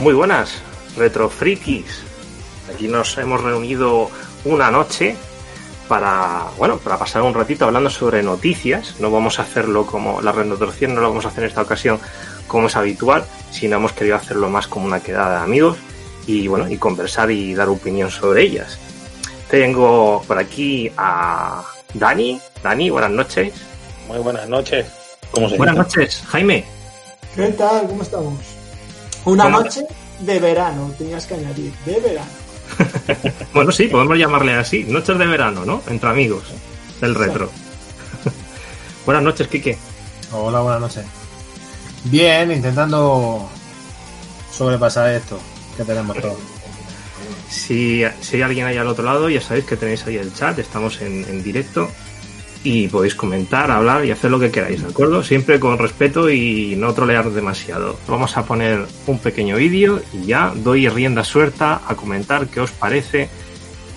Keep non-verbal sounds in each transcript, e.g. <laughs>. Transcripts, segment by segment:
Muy buenas, retrofrikis. Aquí nos hemos reunido una noche para, bueno, para pasar un ratito hablando sobre noticias. No vamos a hacerlo como la retrotransmisión, no lo vamos a hacer en esta ocasión como es habitual, sino hemos querido hacerlo más como una quedada de amigos y bueno, y conversar y dar opinión sobre ellas. Tengo por aquí a Dani. Dani, buenas noches. Muy buenas noches. ¿Cómo se Buenas noches, Jaime. ¿Qué tal? ¿Cómo estamos? Una noche de verano, tenías que añadir, de verano. <laughs> Bueno, sí, podemos llamarle así. Noches de verano, ¿no? Entre amigos del retro. <laughs> buenas noches, Quique. Hola, buenas noches. Bien, intentando sobrepasar esto que tenemos todos. Si, si hay alguien ahí al otro lado, ya sabéis que tenéis ahí el chat, estamos en, en directo y podéis comentar, hablar y hacer lo que queráis, ¿de acuerdo? Siempre con respeto y no trolear demasiado. Vamos a poner un pequeño vídeo y ya doy rienda suelta a comentar qué os parece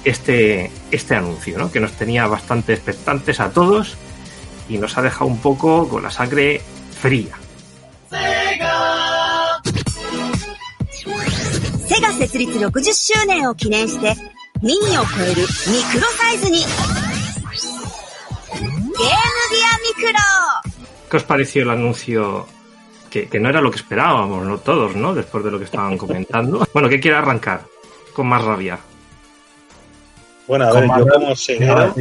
este, este anuncio, ¿no? Que nos tenía bastante expectantes a todos y nos ha dejado un poco con la sangre fría. セガ設立60周年を記念して、ミニを超えるミクロサイズに、 Genudia Micro. ¿Qué os pareció el anuncio? Que, no era lo que esperábamos, no todos, ¿no? Después de lo que estaban comentando. <laughs> bueno, ¿qué quiere arrancar? Con más rabia. Bueno, a ver, yo como ceguero,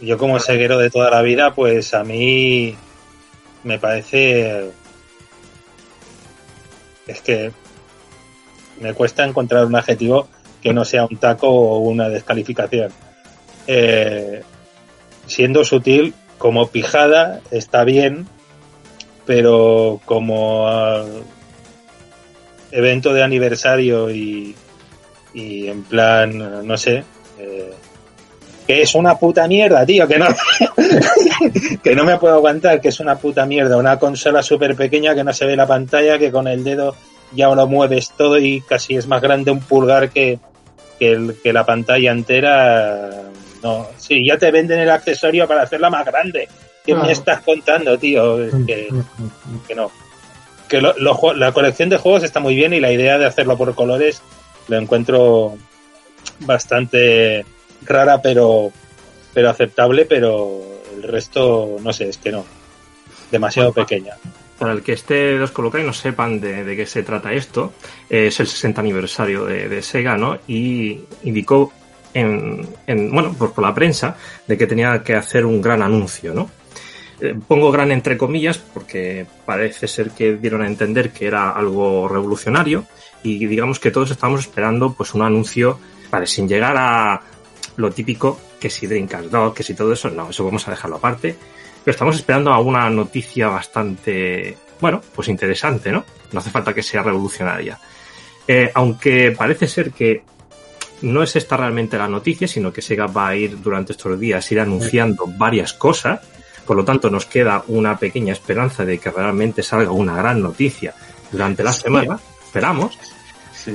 yo como ceguero de toda la vida, pues a mí me parece es que me cuesta encontrar un adjetivo que no sea un taco o una descalificación. Eh, siendo sutil, como pijada está bien, pero como ah, evento de aniversario y, y en plan, no sé, eh, que es una puta mierda, tío, que no, <laughs> que no me puedo aguantar, que es una puta mierda, una consola súper pequeña que no se ve la pantalla, que con el dedo ya lo mueves todo y casi es más grande un pulgar que, que, el- que la pantalla entera. No, sí, ya te venden el accesorio para hacerla más grande. ¿Qué Claro. me estás contando, tío? Es que, que no. Que lo- lo jue- la colección de juegos está muy bien y la idea de hacerlo por colores lo encuentro bastante rara, pero, pero aceptable, pero el resto, no sé, es que no. Demasiado pequeña. Para el que esté descolocado y no sepan de, de qué se trata esto, es el 60 aniversario de, de Sega, ¿no? Y indicó en, en- bueno, pues por la prensa de que tenía que hacer un gran anuncio, ¿no? Eh, pongo gran entre comillas porque parece ser que dieron a entender que era algo revolucionario y digamos que todos estamos esperando pues un anuncio, vale, sin llegar a lo típico que si Dreamcast 2, que si todo eso, no, eso vamos a dejarlo aparte, pero estamos esperando a una noticia bastante, bueno, pues interesante, ¿no? No hace falta que sea revolucionaria. Eh, aunque parece ser que no es esta realmente la noticia, sino que Sega va a ir durante estos días ir anunciando varias cosas. Por lo tanto, nos queda una pequeña esperanza de que realmente salga una gran noticia durante la semana. Esperamos.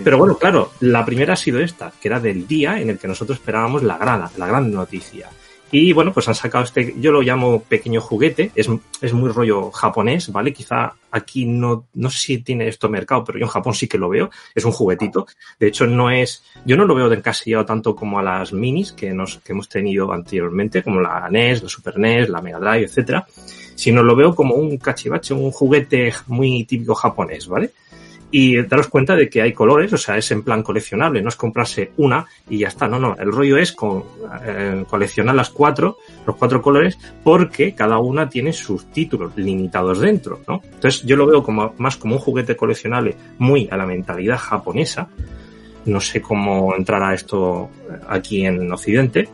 Pero bueno, claro, la primera ha sido esta, que era del día en el que nosotros esperábamos la gran, la gran noticia. Y bueno, pues han sacado este, yo lo llamo pequeño juguete, es, es muy rollo japonés, ¿vale? Quizá aquí no, no sé si tiene esto mercado, pero yo en Japón sí que lo veo, es un juguetito. De hecho, no es, yo no lo veo de encasillado tanto como a las minis que, nos, que hemos tenido anteriormente, como la NES, la Super NES, la Mega Drive, etcétera, sino lo veo como un cachivache, un juguete muy típico japonés, ¿vale? Y daros cuenta de que hay colores, o sea, es en plan coleccionable, no es comprarse una y ya está, no, no, el rollo es eh, coleccionar las cuatro, los cuatro colores, porque cada una tiene sus títulos limitados dentro, ¿no? Entonces yo lo veo como más como un juguete coleccionable muy a la mentalidad japonesa, no sé cómo entrará esto aquí en Occidente,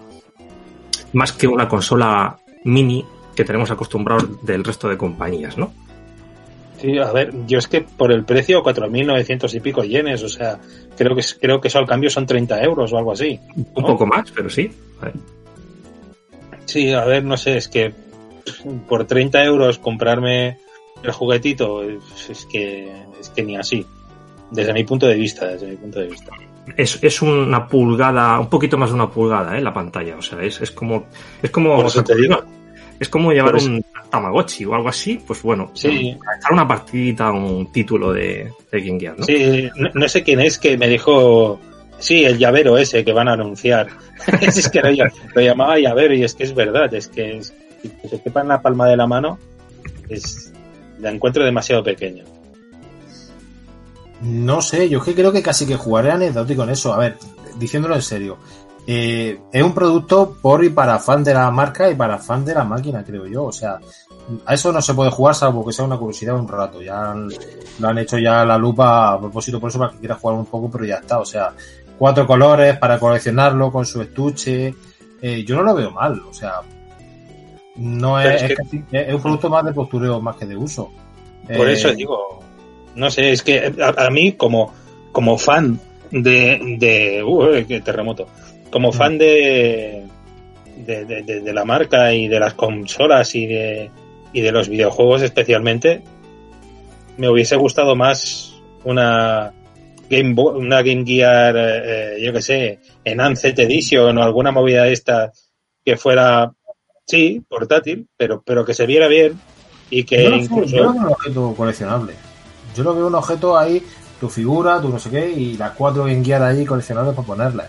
más que una consola mini que tenemos acostumbrados del resto de compañías, ¿no? Sí, a ver, yo es que por el precio 4.900 y pico yenes, o sea, creo que creo que eso al cambio son 30 euros o algo así. Un poco más, pero sí. A. Sí, a ver, no sé, es que por 30 euros comprarme el juguetito es, es que es que ni así. Desde mi punto de vista, desde mi punto de vista. Es, es una pulgada, un poquito más de una pulgada, ¿eh? La pantalla, o sea, es, es como, es como, Por eso te digo. Es como llevar un Tamagotchi o algo así, pues bueno, Sí. echar una partidita, un título de, de Game Gear, ¿no? Sí, no, no sé quién es que me dijo, sí, el llavero ese que van a anunciar. <laughs> es que lo, lo llamaba llavero y es que es verdad, es que, es, que se quepa en la palma de la mano, es, la encuentro demasiado pequeño. No sé, yo es que creo que casi que jugaré anecdótico en eso. A ver, diciéndolo en serio. Eh, es un producto por y para fan de la marca y para fan de la máquina, creo yo. O sea, a eso no se puede jugar salvo que sea una curiosidad un rato. Ya han- lo han hecho ya la lupa a propósito por eso para que quiera jugar un poco, pero ya está. O sea, cuatro colores para coleccionarlo con su estuche. Eh, yo no lo veo mal. O sea, no es, es es que- casi- es un producto más de postureo más que de uso. Por Eh, eso digo, no sé, es que a, a mí como, como fan de, de uh, qué terremoto, como fan de, de, de- de- de la marca y de las consolas y de, y de los videojuegos especialmente, me hubiese gustado más una Game Bo- una Game Gear, eh, yo que sé, Enhanced Edition o alguna movida de esta que fuera, sí, portátil, pero, pero que se viera bien y que Yo, incluso... yo lo veo un objeto coleccionable. Yo lo veo un objeto ahí, tu figura, tu no sé qué, y las cuatro bien guiadas ahí coleccionables para ponerlas.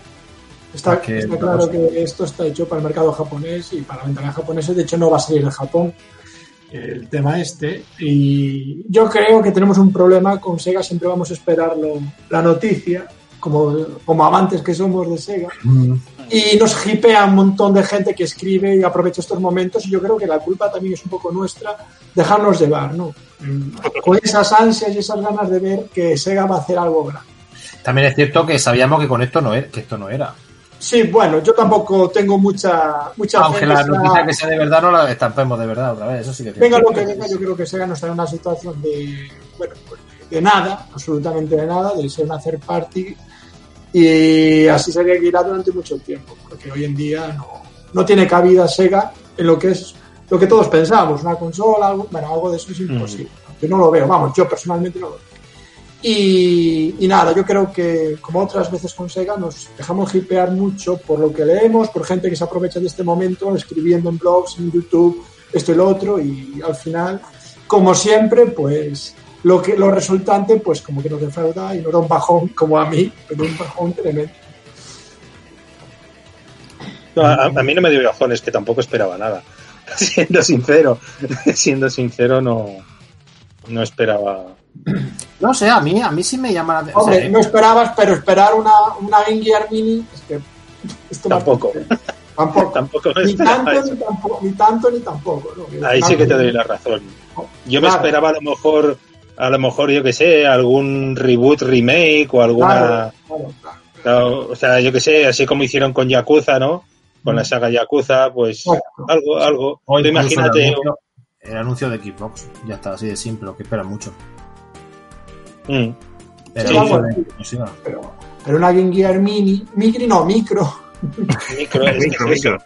Está, que claro que esto está hecho para el mercado japonés y para la ventana japonesa. De hecho, no va a salir de Japón el tema este. Y yo creo que tenemos un problema con Sega. Siempre vamos a esperar lo- la noticia, como, como amantes que somos de Sega. Y nos hipea un montón de gente que escribe y aprovecha estos momentos. Y yo creo que la culpa también es un poco nuestra, dejarnos llevar, ¿no? Mm, Con esas ansias y esas ganas de ver que Sega va a hacer algo grande. También es cierto que sabíamos que con esto no era, que esto no era. Sí, bueno, yo tampoco tengo mucha, mucha Aunque la noticia que sea de verdad no la estampemos de verdad otra vez, eso sí que Venga lo que venga, yo creo que Sega no está en una situación de, bueno, pues, de nada, absolutamente de nada, de ser una third party y así se seguirá durante mucho tiempo, porque hoy en día no, no tiene cabida Sega en lo que es lo que todos pensamos, una consola, algo, bueno, algo de eso es imposible. Yo no lo veo, vamos, yo personalmente no lo veo. Y, nada, yo creo que como otras veces con Sega nos dejamos hipear mucho por lo que leemos, por gente que se aprovecha de este momento escribiendo en blogs, en YouTube, esto y lo otro, y al final, como siempre, pues lo que lo resultante, pues como que nos defrauda y nos da un bajón, como a mí, pero un bajón tremendo. A, a mí no me dio bajones, que tampoco esperaba nada. <laughs> Siendo sincero, <laughs> siendo sincero, no, no esperaba. No sé, a mí, a mí sí me llama la atención. Hombre, no esperabas, pero esperar una, una Game Gear Mini, es que esto Tampoco. Tampoco. Tampoco me Ni tanto, eso. ni tampoco, ni tanto ni tampoco. ¿no? Ahí sí que te doy la razón. Yo me Claro. esperaba a lo mejor, a lo mejor, yo que sé, algún reboot, remake o alguna. Claro, claro, claro. Claro, o sea, yo que sé, así como hicieron con Yakuza, ¿no? Con la saga Yakuza, pues algo, algo. Imagínate, El anuncio, el anuncio de Xbox, ya está, así de simple, lo que esperan mucho. Mm, Sí, bueno. Pero, pero una Game Gear Mini, micro no, micro. micro, es, Micro, es eso, micro.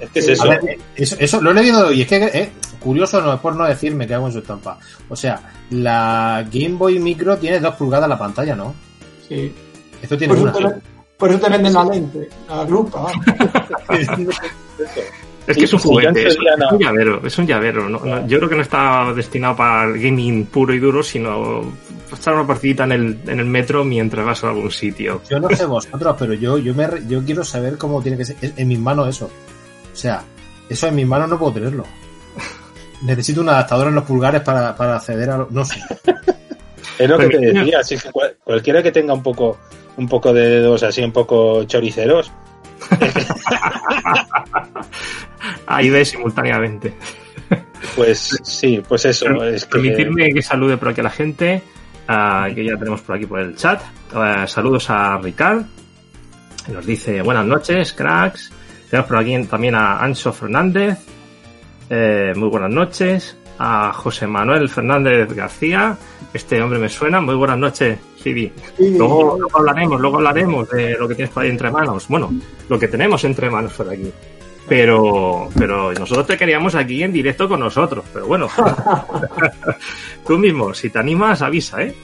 es que es Sí, eso. A ver, eh, eso, eso lo he leído y es que es curioso no es por no decirme que hago en su estampa. O sea, la Game Boy Micro tiene dos pulgadas la pantalla, ¿no? Sí. Esto tiene Por eso, una. te, por eso te venden la lente, la lupa. vamos. Es Sí, que es un juguete, es, día no. es un llavero, es un llavero. ¿no? No, yo creo que no está destinado para el gaming puro y duro, sino estar una partidita en el, en el metro mientras vas a algún sitio. Yo no sé vosotros, pero yo, yo, me, re- yo quiero saber cómo tiene que ser. Es- En mis manos eso. O sea, eso en mis manos no puedo tenerlo. <laughs> Necesito un adaptador en los pulgares para, para acceder a lo- No sé. Es lo que te decía, así que cual- cualquiera que tenga un poco, un poco de dedos así, un poco choriceros, <laughs> Ahí ve simultáneamente. pues sí, pues eso, es que Permitirme que salude por aquí a la gente, ah, que ya tenemos por aquí por el chat. Ah, saludos a Ricard, que nos dice buenas noches, cracks. Tenemos por aquí también a Ancho Fernández, eh, muy buenas noches. A José Manuel Fernández García, este hombre me suena, muy buenas noches. Y- Luego, luego hablaremos, luego hablaremos de lo que tienes por ahí entre manos. Bueno, lo que tenemos entre manos por aquí. Pero, pero nosotros te queríamos aquí en directo con nosotros. Pero bueno, <laughs> tú mismo, si te animas, avisa, ¿eh?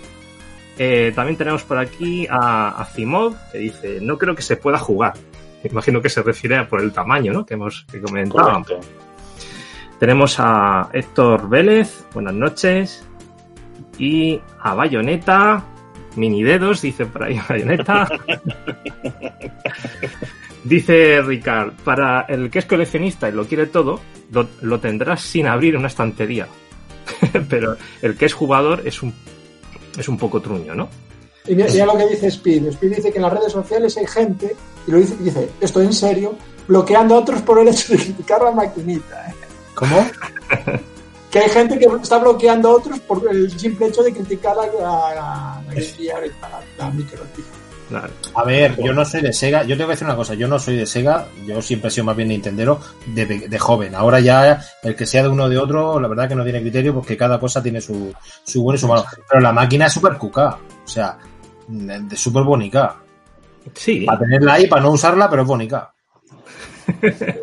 Eh, también tenemos por aquí a, a Zimov, que dice, no creo que se pueda jugar. Me imagino que se refiere a por el tamaño, ¿no? Que hemos que correcto. Tenemos a Héctor Vélez, buenas noches. Y a Bayoneta, mini dedos, dice por ahí Bayoneta. <laughs> dice Ricard, para el que es coleccionista y lo quiere todo, lo, lo tendrás sin abrir una estantería. <laughs> Pero el que es jugador es un, es un poco truño, ¿no? Y mira, mira lo que dice Speed. Speed dice que en las redes sociales hay gente, y lo dice, dice esto en serio, bloqueando a otros por el hecho de criticar la maquinita. ¿eh? ¿Cómo? <laughs> Que hay gente que está bloqueando a otros por el simple hecho de criticar la, la, la, la, la- la micro. tío. Claro. A ver, yo no soy de Sega. Yo tengo que decir una cosa. Yo no soy de Sega. Yo siempre he sido más bien Nintendero de, de joven. Ahora ya el que sea de uno o de otro, la verdad que no tiene criterio porque cada cosa tiene su, su bueno y su malo. Pero la máquina es súper cuca. O sea, de súper bonica. Sí, Para tenerla ahí, para no usarla, pero es bonica.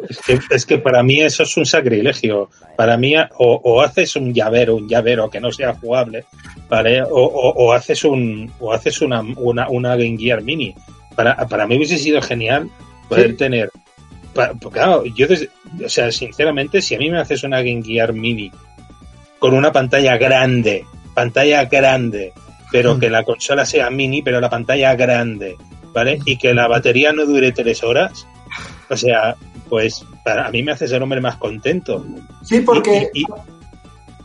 Es que, es que para mí eso es un sacrilegio. Para mí, o, o haces un llavero, un llavero que no sea jugable, ¿vale? O, o- o haces un, o haces una, una, una Game Gear Mini. Para, para mí hubiese sido genial poder Sí. tener. pa- pues claro, yo, des- o sea, sinceramente, si a mí me haces una Game Gear Mini con una pantalla grande, pantalla grande, pero Mm. que la consola sea mini, pero la pantalla grande, ¿vale? Y que la batería no dure tres horas, o sea, pues para a mí me hace ser hombre más contento. Sí, porque Y- y-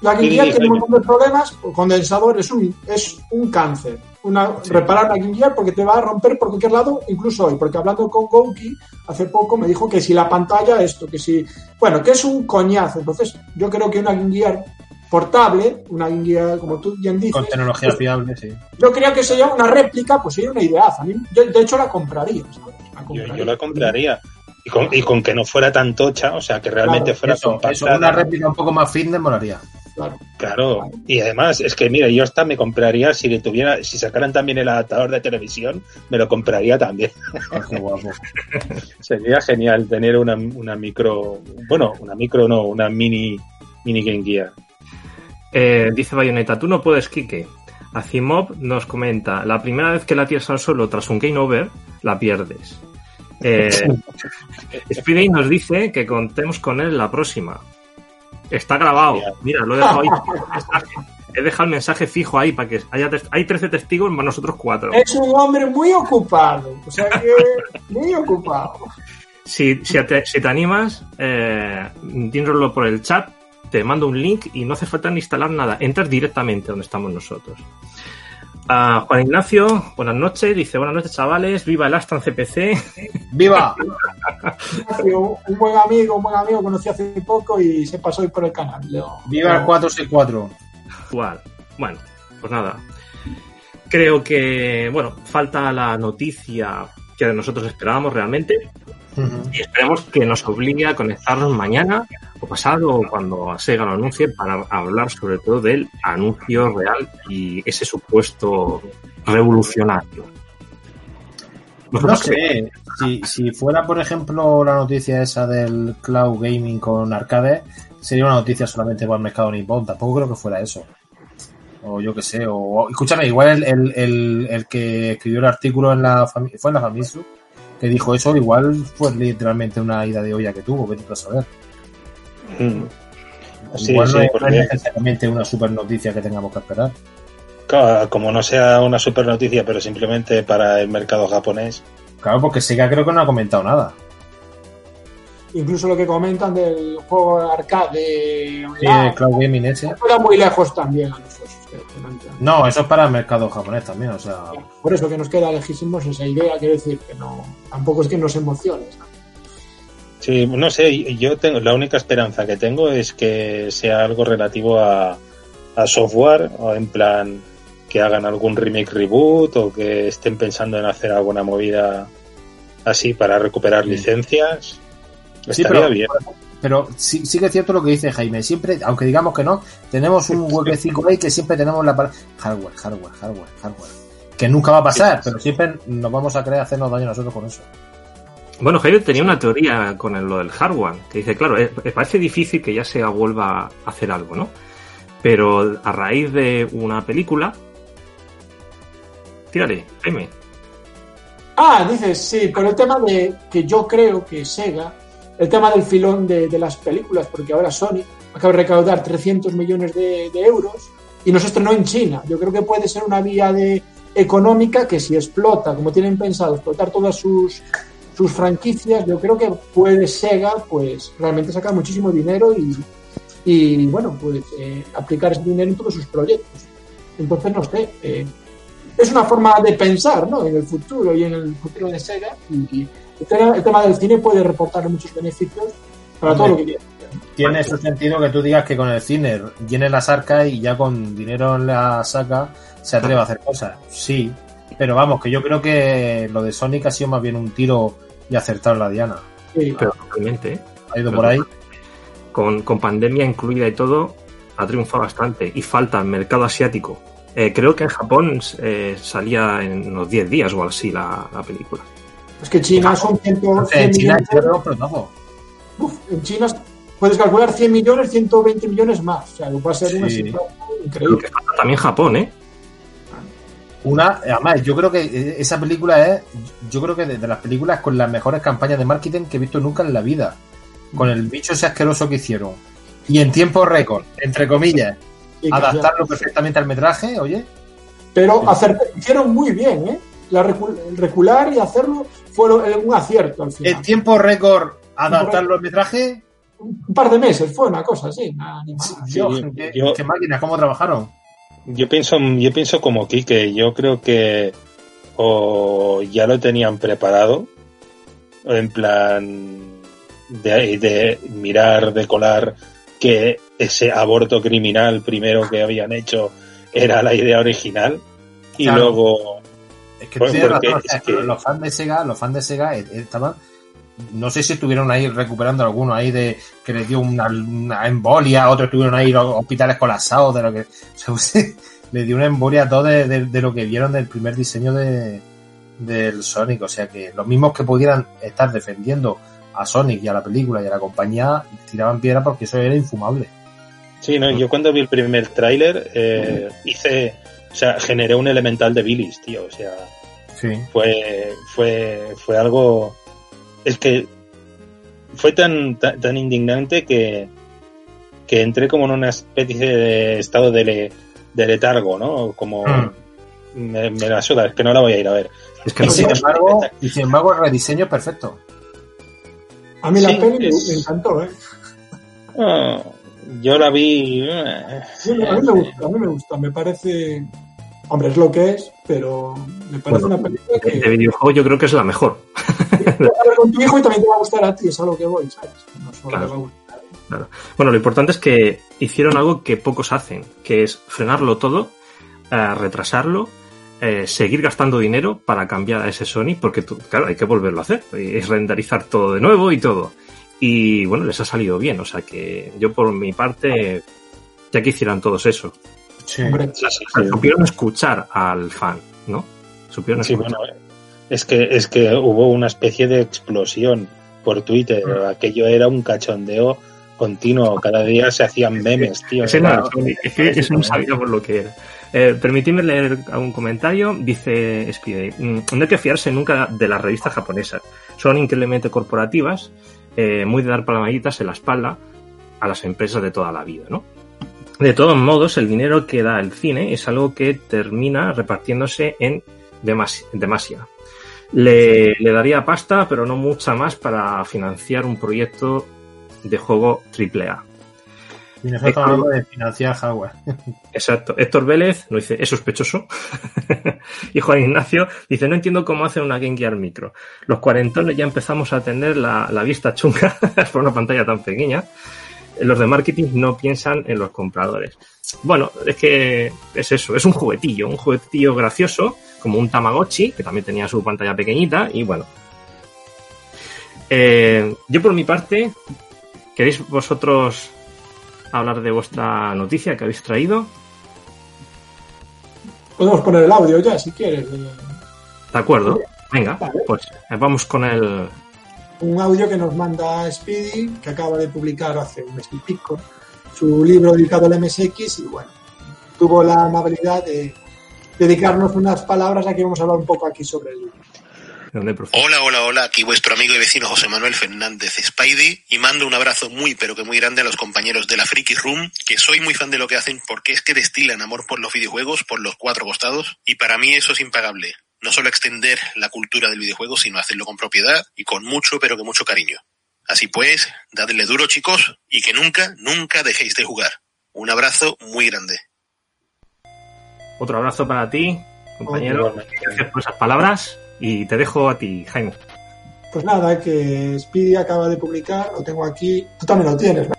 la y- tiene un montón de problemas. El condensador es un, es un cáncer. Una, Reparar la Gear porque te va a romper por cualquier lado, incluso hoy. Porque hablando con Gouki hace poco me dijo que si la pantalla, esto, que si. Bueno, que es un coñazo. Entonces, yo creo que una Gear portable, una Gear, como tú bien dices, Con tecnología fiable, sí. yo creo que sería una réplica, pues sería una ideaza. A mí, yo, de hecho, la compraría. ¿sabes? La yo, compraría. yo la compraría. Y con, y con que no fuera tan tocha, o sea, que realmente Claro, fuera Eso, compacta. eso, una réplica un poco más fitness molaría. Claro. Claro, y además es que mira, yo hasta me compraría si le tuviera, si sacaran también el adaptador de televisión, me lo compraría también. Ah, qué guapo. <laughs> Sería genial tener una, una micro, bueno, una micro no, una mini mini Game Gear. Eh, dice Bayonetta, tú no puedes, Kike. Azimov nos comenta, la primera vez que la tiras al suelo tras un game over, la pierdes. Eh, Speedy nos dice que contemos con él la próxima. Está grabado. Mira, lo he dejado ahí. He dejado el mensaje fijo ahí para que haya hay 13 testigos más nosotros cuatro. Es un hombre muy ocupado. O sea que. Muy ocupado. Si, si, te, si te animas, eh, dínoslo por el chat, te mando un link y no hace falta ni instalar nada. Entras directamente donde estamos nosotros. Ah, Juan Ignacio, buenas noches. Dice, buenas noches chavales, viva el Aston CPC. ¡Viva! <laughs> Un buen amigo, un buen amigo que conocí hace poco y se pasó hoy por el canal. Yo- ¡Viva el 464! Igual. Bueno, pues nada. Creo que, bueno, falta la noticia que nosotros esperábamos realmente. Y esperemos que nos obligue a conectarnos mañana o pasado o cuando Sega lo anuncie para hablar sobre todo del anuncio real y ese supuesto revolucionario. No sé, si, si fuera, por ejemplo, la noticia esa del cloud gaming con arcade, sería una noticia solamente para el mercado nipón. Tampoco creo que fuera eso. O yo qué sé, o, escúchame, igual el, el, el, el que escribió el artículo en la fue en la Famitsu, que dijo eso, igual fue literalmente una ida de olla que tuvo, vete a saber. Mm. Sí, igual sí, no, es- no porque- es necesariamente una super noticia que tengamos que esperar. Claro, como no sea una super noticia, pero simplemente para el mercado japonés. Claro, porque Sega creo que no ha comentado nada. Incluso lo que comentan del juego arcade Sí, online, el cloud gaming ese. fuera muy lejos también No, eso es para el mercado japonés también, o sea. Por eso que nos queda lejísimos esa idea, quiero decir que no, tampoco es que nos emociones. ¿no? Sí, no sé, yo tengo la única esperanza que tengo es que sea algo relativo a, a software, o en plan que hagan algún remake reboot o que estén pensando en hacer alguna movida así para recuperar licencias. Sí, Estaría pero, bien. Pero sí, sí que es cierto lo que dice Jaime. Siempre, aunque digamos que no, tenemos un huequecito ahí que siempre tenemos la palabra hardware, hardware, hardware, hardware. Que nunca va a pasar, pero siempre nos vamos a querer hacernos daño nosotros con eso. Bueno, Javier tenía una teoría con el- lo del hardware, que dice, claro, parece difícil que ya se vuelva a hacer algo, ¿no? Pero a raíz de una película... Tírale, Jaime. Ah, dices, sí, por el tema de que yo creo que Sega, el tema del filón de, las películas, porque ahora Sony acaba de recaudar 300 millones de, de euros y nos estrenó en China. Yo creo que puede ser una vía de económica que si explota, como tienen pensado, explotar todas sus, sus franquicias, yo creo que puede Sega pues realmente sacar muchísimo dinero y, y bueno, pues eh, aplicar ese dinero en todos sus proyectos. Entonces, no sé, eh, es una forma de pensar ¿no? en el futuro y en el futuro de Sega y, y el, tema, el tema del cine puede reportar muchos beneficios para todo lo que quiera. Tiene su sentido que tú digas que con el cine llene las arcas y ya con dinero en la saca se atreve a hacer cosas. Sí, pero vamos, que yo creo que lo de Sonic ha sido más bien un tiro y acertar la diana. Sí, Pero totalmente, ¿eh? Ha ido por ahí. Con, con pandemia incluida y todo, ha triunfado bastante. Y falta el mercado asiático. Eh, creo que en Japón eh, salía en unos 10 días o así la, la película. es que China son 100, 100 En China millones. yo creo pelotazo. Uf, en China puedes calcular 100 millones, 120 millones más. O sea, va a ser una Sí. situación increíble. que falta también Japón, ¿eh? Una, además, yo creo que esa película es, yo creo que de, de las películas con las mejores campañas de marketing que he visto nunca en la vida. Con el bicho ese asqueroso que hicieron. Y en tiempo récord, entre comillas, adaptarlo perfectamente al metraje, oye. Pero hacer, hicieron muy bien, ¿eh? La recu- el recular y hacerlo fue lo- un acierto al final. En tiempo récord, adaptarlo al metraje, Un par de meses fue una cosa así. Dios, qué, yo- qué máquinas, cómo trabajaron. Yo pienso, yo pienso como Quique, yo creo que o ya lo tenían preparado, en plan de, de mirar, de colar que ese aborto criminal primero que habían hecho era la idea original y Claro. luego Es que Pues razón, es que- los fans de Sega, los fans de Sega eh, eh, estaban, no sé si estuvieron ahí recuperando alguno ahí de que les dio una, una embolia, otros estuvieron ahí los hospitales colapsados de lo que, <laughs> o sea, le dio una embolia a todo de, de- de lo que vieron del primer diseño de del Sonic, o sea que los mismos que pudieran estar defendiendo a Sonic y a la película y a la compañía tiraban piedra porque eso era infumable. Sí, no, yo cuando vi el primer tráiler eh, hice, o sea, generé un elemental de bilis, tío, o sea, Sí. fue fue fue algo es que fue tan tan, tan indignante que que entré como en una especie de estado de, le- de letargo, ¿no? Como Mm. me, me la suda, es que no la voy a ir a ver. Es que Y no sin embargo, y sin embargo el rediseño perfecto. A mí la Sí, peli me- es- me encantó, ¿eh? Ah, yo la vi eh, a mí me gusta, a mí me gusta, me parece... Hombre, es lo que es, pero me parece Bueno, una película que... De videojuego yo creo que es la mejor. Con tu hijo y también te va a gustar a ti, es a lo que voy, ¿sabes? No solo Claro. te va a gustar. Bueno, lo importante es que hicieron algo que pocos hacen, que es frenarlo todo, eh, retrasarlo, eh, seguir gastando dinero para cambiar a ese Sony, porque tú- claro, hay que volverlo a hacer, y es renderizar todo de nuevo y todo. Y bueno, les ha salido bien, o sea que yo por mi parte, ya que hicieran todos eso, Sí. Hombre, sí, sí, O sea, sí. supieron escuchar al fan, ¿no? Supieron Sí, escuchar. bueno, es que es que hubo una especie de explosión por Twitter. Aquello era un cachondeo continuo. Cada día se hacían memes, tío. Era- no, es que eso no sabíamos lo que era. Eh, permitidme leer algún comentario. Dice Spidey, "Mm, no hay que fiarse nunca de las revistas japonesas. Son increíblemente corporativas, eh, muy de dar palmaditas en la espalda a las empresas de toda la vida, ¿no? De todos modos, el dinero que da el cine es algo que termina repartiéndose en demas- demasia. Le, le daría pasta, pero no mucha más para financiar un proyecto de juego AAA. Y nosotros hablando de financiar hardware. <laughs> Exacto. Héctor Vélez nos dice, es sospechoso. <laughs> y Juan Ignacio dice, no entiendo cómo hace una Game Gear Micro. Los cuarentones ya empezamos a tener la, la vista chunga <laughs> por una pantalla tan pequeña. Los de marketing no piensan en los compradores. Bueno, es que es eso, es un juguetillo, un juguetillo gracioso, como un Tamagotchi, que también tenía su pantalla pequeñita, y bueno. Eh, yo por mi parte, ¿queréis vosotros hablar de vuestra noticia que habéis traído? Podemos poner el audio ya, si quieres. ¿De acuerdo? Venga, Vale. pues eh, vamos con el... Un audio que nos manda Speedy, que acaba de publicar hace un mes y pico su libro dedicado al MSX y bueno, tuvo la amabilidad de dedicarnos unas palabras a que vamos a hablar un poco aquí sobre el libro. Hola, hola, hola, aquí vuestro amigo y vecino José Manuel Fernández Spidey y mando un abrazo muy pero que muy grande a los compañeros de la Freaky Room, que soy muy fan de lo que hacen porque es que destilan amor por los videojuegos, por los cuatro costados y para mí eso es impagable. No solo extender la cultura del videojuego, sino hacerlo con propiedad y con mucho pero que mucho cariño. Así pues, dadle duro chicos y que nunca, nunca dejéis de jugar. Un abrazo muy grande. Otro abrazo para ti, compañero. Gracias por esas palabras. Y te dejo a ti, Jaime. Pues nada, que Speedy acaba de publicar, lo tengo aquí, tú también lo tienes, ¿no?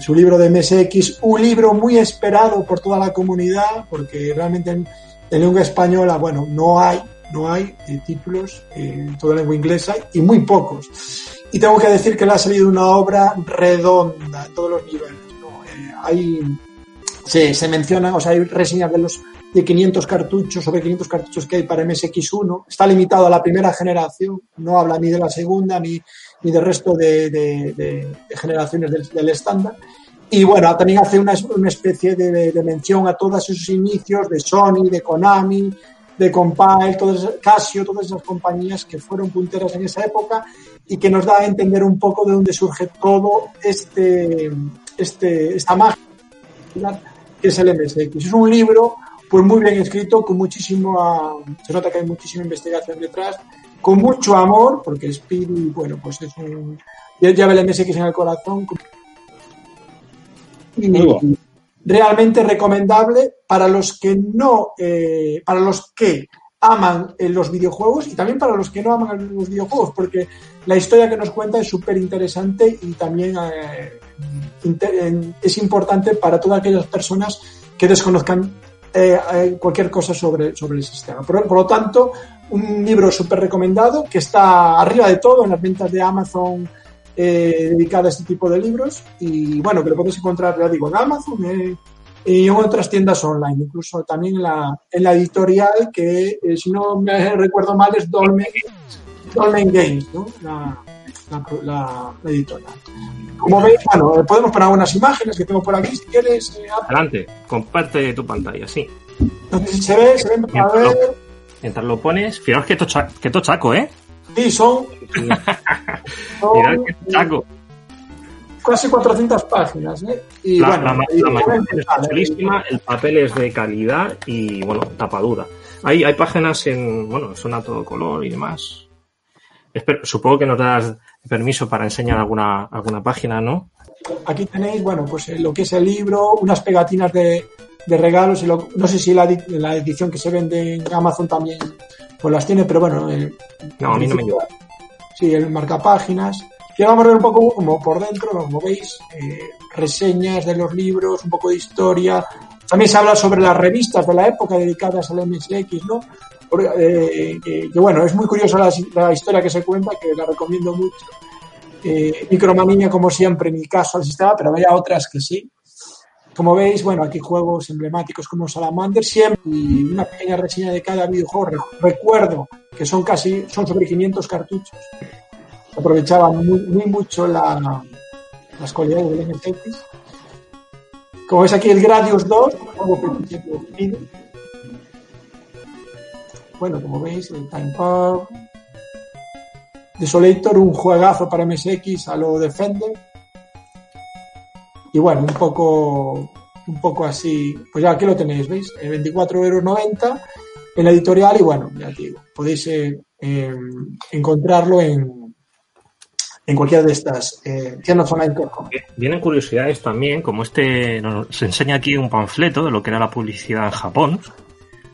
Su libro de MSX, un libro muy esperado por toda la comunidad, porque realmente en, en lengua española, bueno, no hay, no hay eh, títulos en toda lengua inglesa y muy pocos. Y tengo que decir que le ha salido una obra redonda en todos los niveles. Eh, hay, se, se mencionan, o sea, hay reseñas de los de 500 cartuchos, sobre 500 cartuchos que hay para MSX1. Está limitado a la primera generación, no habla ni de la segunda ni, ni del resto de, generaciones del, estándar. Y bueno, también hace una, especie de, mención a todos esos inicios de Sony, de Konami, de Compile, todas Casio, todas esas compañías que fueron punteras en esa época y que nos da a entender un poco de dónde surge todo este, este, esta magia que es el MSX. Es un libro pues muy bien escrito, con muchísimo, se nota que hay muchísima investigación detrás, con mucho amor, porque Speedy, bueno, pues es un, ya lleva el MSX en el corazón. Y bueno. realmente recomendable para los que no, eh, para los que aman eh, los videojuegos y también para los que no aman los videojuegos, porque la historia que nos cuenta es súper interesante y también eh, es importante para todas aquellas personas que desconozcan eh, eh, cualquier cosa sobre, sobre el sistema. Por, por lo tanto, un libro súper recomendado que está arriba de todo en las ventas de Amazon eh, dedicada a este tipo de libros y bueno, que lo podéis encontrar, ya digo, en Amazon eh, y en otras tiendas online, incluso también en la, en la editorial que, eh, si no me recuerdo mal, es Dolmen, Dolmen Games, ¿no? La, la, la- la editorial. Como veis, bueno, eh, podemos poner algunas imágenes que tengo por aquí, si quieres. eh, Adelante, comparte tu pantalla, sí. si se ve, se ven, a ver, Mientras lo pones, fijaos que tocha- que tochaco, ¿eh? sí, son, <laughs> Mirad que tochaco. casi 400 páginas, ¿eh? Y La, bueno, la, y la maqueta es ¿eh? chulísima, el papel es de calidad y, bueno, tapadura. Hay, hay páginas en, bueno, son a todo color y demás. Espero- supongo que nos das permiso para enseñar alguna, alguna página, ¿no? Aquí tenéis, bueno, pues eh, lo que es el libro, unas pegatinas de, de regalos. Y lo- no sé si la, la edición que se vende en Amazon también pues las tiene, pero bueno. eh, No, a mí no me llega. Sí, el marcapáginas. Y vamos a ver un poco como por dentro, como veis, eh, reseñas de los libros, un poco de historia. También se habla sobre las revistas de la época dedicadas al MSX, ¿no? Eh, que, que, bueno, es muy curiosa la, la historia que se cuenta, que la recomiendo mucho. Eh, micromanía, como siempre, en mi caso al sistema, pero había otras que sí. Como veis, bueno, aquí juegos emblemáticos como Salamander, siempre, y una pequeña reseña de cada videojuego. Re- Recuerdo que son casi, son sobre 500 cartuchos. Aprovechaban muy, muy mucho la, las cualidades del MSX. Como ves aquí el Gradius 2, un juego que. Bueno, como veis, el Time Pub. Desolator, un juegazo para MSX a lo Defender. Y bueno, un poco, un poco así. Pues ya aquí lo tenéis, ¿veis? Eh, 24,90 euros en la editorial. Y bueno, ya te digo, podéis eh, eh, encontrarlo en, en cualquiera de estas eh, tiendas online. Vienen curiosidades también, como este nos enseña aquí un panfleto de lo que era la publicidad en Japón,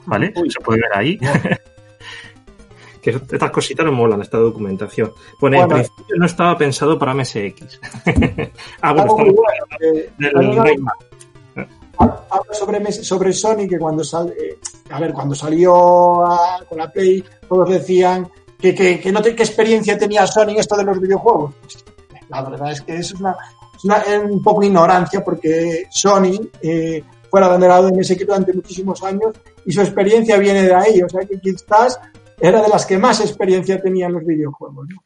¿vale? Uy. Se puede ver ahí. <laughs> que estas cositas nos molan, esta documentación. Bueno, en Bueno. principio no estaba pensado para MSX. <laughs> ah, bueno, estamos bueno, eh, del habla sobre, sobre Sony que cuando sal, eh, a ver, cuando salió a- con la Play, todos decían que, que, que no te- qué experiencia tenía Sony en esto de los videojuegos. La verdad es que eso es una, es una- es un poco ignorancia porque Sony eh, fue el abanderado de MSX durante muchísimos años y su experiencia viene de ahí. O sea que quizás era de las que más experiencia tenía en los videojuegos. ¿no?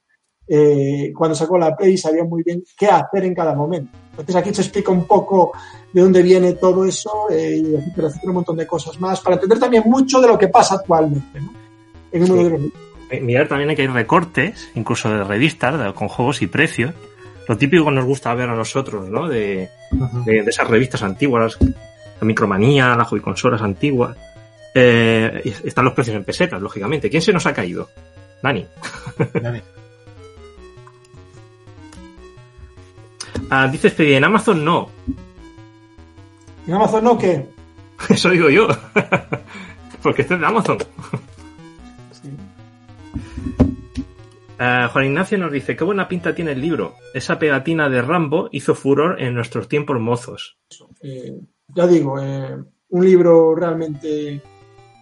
Eh, cuando sacó la Play sabía muy bien qué hacer en cada momento. Entonces aquí se explica un poco de dónde viene todo eso eh, y etcétera, etcétera, un montón de cosas más para entender también mucho de lo que pasa actualmente ¿no? en el mundo Sí. de los Eh, Mirar también que hay recortes, incluso de revistas, con juegos y precios. Lo típico que nos gusta ver a nosotros, ¿no? De, de, de esas revistas antiguas, la Micromanía, las consolas antiguas. Eh, están los precios en pesetas, lógicamente. ¿Quién se nos ha caído? Dani. Dani. <laughs> Ah, dices que en Amazon no. En Amazon no, ¿qué? <laughs> Eso digo yo. <laughs> Porque este es de Amazon. Ah, Juan Ignacio nos dice, qué buena pinta tiene el libro. Esa pegatina de Rambo hizo furor en nuestros tiempos mozos. Eh, ya digo, eh, un libro realmente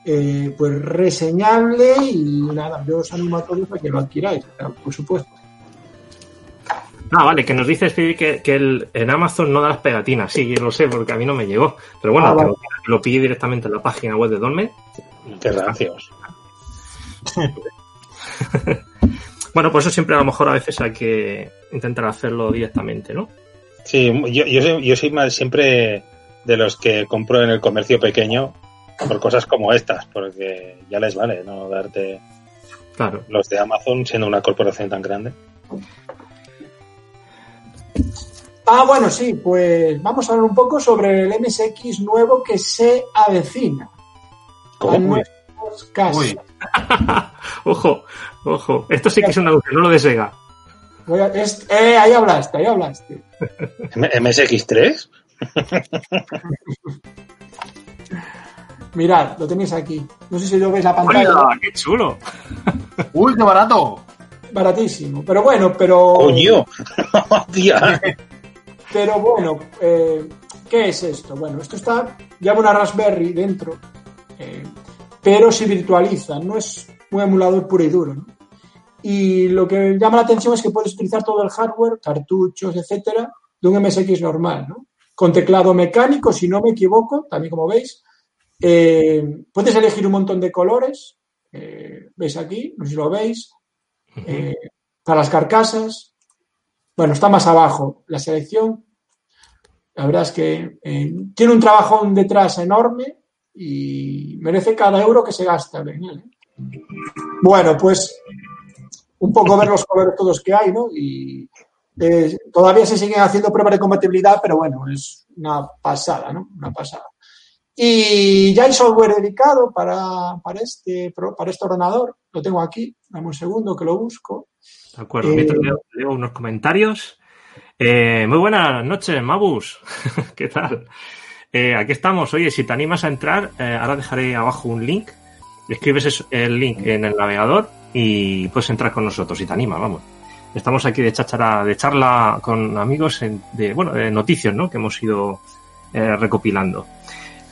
eh, pues reseñable y nada, yo os animo a todos a que lo adquiráis, por supuesto. Ah, vale, que nos dice Speedy que, que el, en Amazon no da las pegatinas. Sí, yo lo sé porque a mí no me llegó. Pero bueno, Ah, vale. lo, que lo pillé directamente en la página web de Dolme. Qué rancios. <laughs> Bueno, por eso siempre a lo mejor a veces hay que intentar hacerlo directamente, ¿no? Sí, yo, yo, soy, yo soy más siempre de los que compro en el comercio pequeño por cosas como estas, porque ya les vale, ¿no? Darte Claro. los de Amazon siendo una corporación tan grande. Ah, bueno, sí, pues vamos a hablar un poco sobre el MSX nuevo que se avecina. ¿Cómo? A nuestros casos. Uy. <laughs> Ojo, ojo. Esto sí que es un anuncio, no lo de Sega. Voy a- es- eh, ahí hablaste, ahí hablaste. <laughs> M- ¿MSX3? <laughs> Mirad, lo tenéis aquí. No sé si lo veis la pantalla. ¡Hola! ¡Qué chulo! <laughs> ¡Uy, qué barato! Baratísimo. Pero bueno, pero. ¡Coño! <laughs> ¡Tía! Pero bueno, eh, ¿qué es esto? Bueno, esto está, lleva una Raspberry dentro, eh, pero se virtualiza, no es un emulador puro y duro. ¿no? Y lo que llama la atención es que puedes utilizar todo el hardware, cartuchos, etcétera, de un MSX normal, ¿no? Con teclado mecánico, si no me equivoco, también como veis. Eh, puedes elegir un montón de colores, eh, veis aquí, no sé si lo veis, eh, para las carcasas. Bueno, está más abajo la selección. La verdad es que eh, tiene un trabajo detrás enorme y merece cada euro que se gasta en él. Bueno, pues un poco ver los colores todos que hay, ¿no? Y eh, todavía se siguen haciendo pruebas de compatibilidad, pero bueno, es una pasada, ¿no? Una pasada. Y ya hay software dedicado para, para, este, pro- para este ordenador. Lo tengo aquí. Dame un segundo que lo busco. De acuerdo, Eh, mientras leo, leo unos comentarios. Eh, muy buenas noches, Mabus. <laughs> ¿Qué tal? Eh, aquí estamos. Oye, si te animas a entrar, eh, ahora dejaré abajo un link. Escribes es- el link en el navegador y puedes entrar con nosotros si te animas, vamos. Estamos aquí de cháchara, de charla con amigos en- de, bueno, de noticias, ¿no? Que hemos ido eh, recopilando.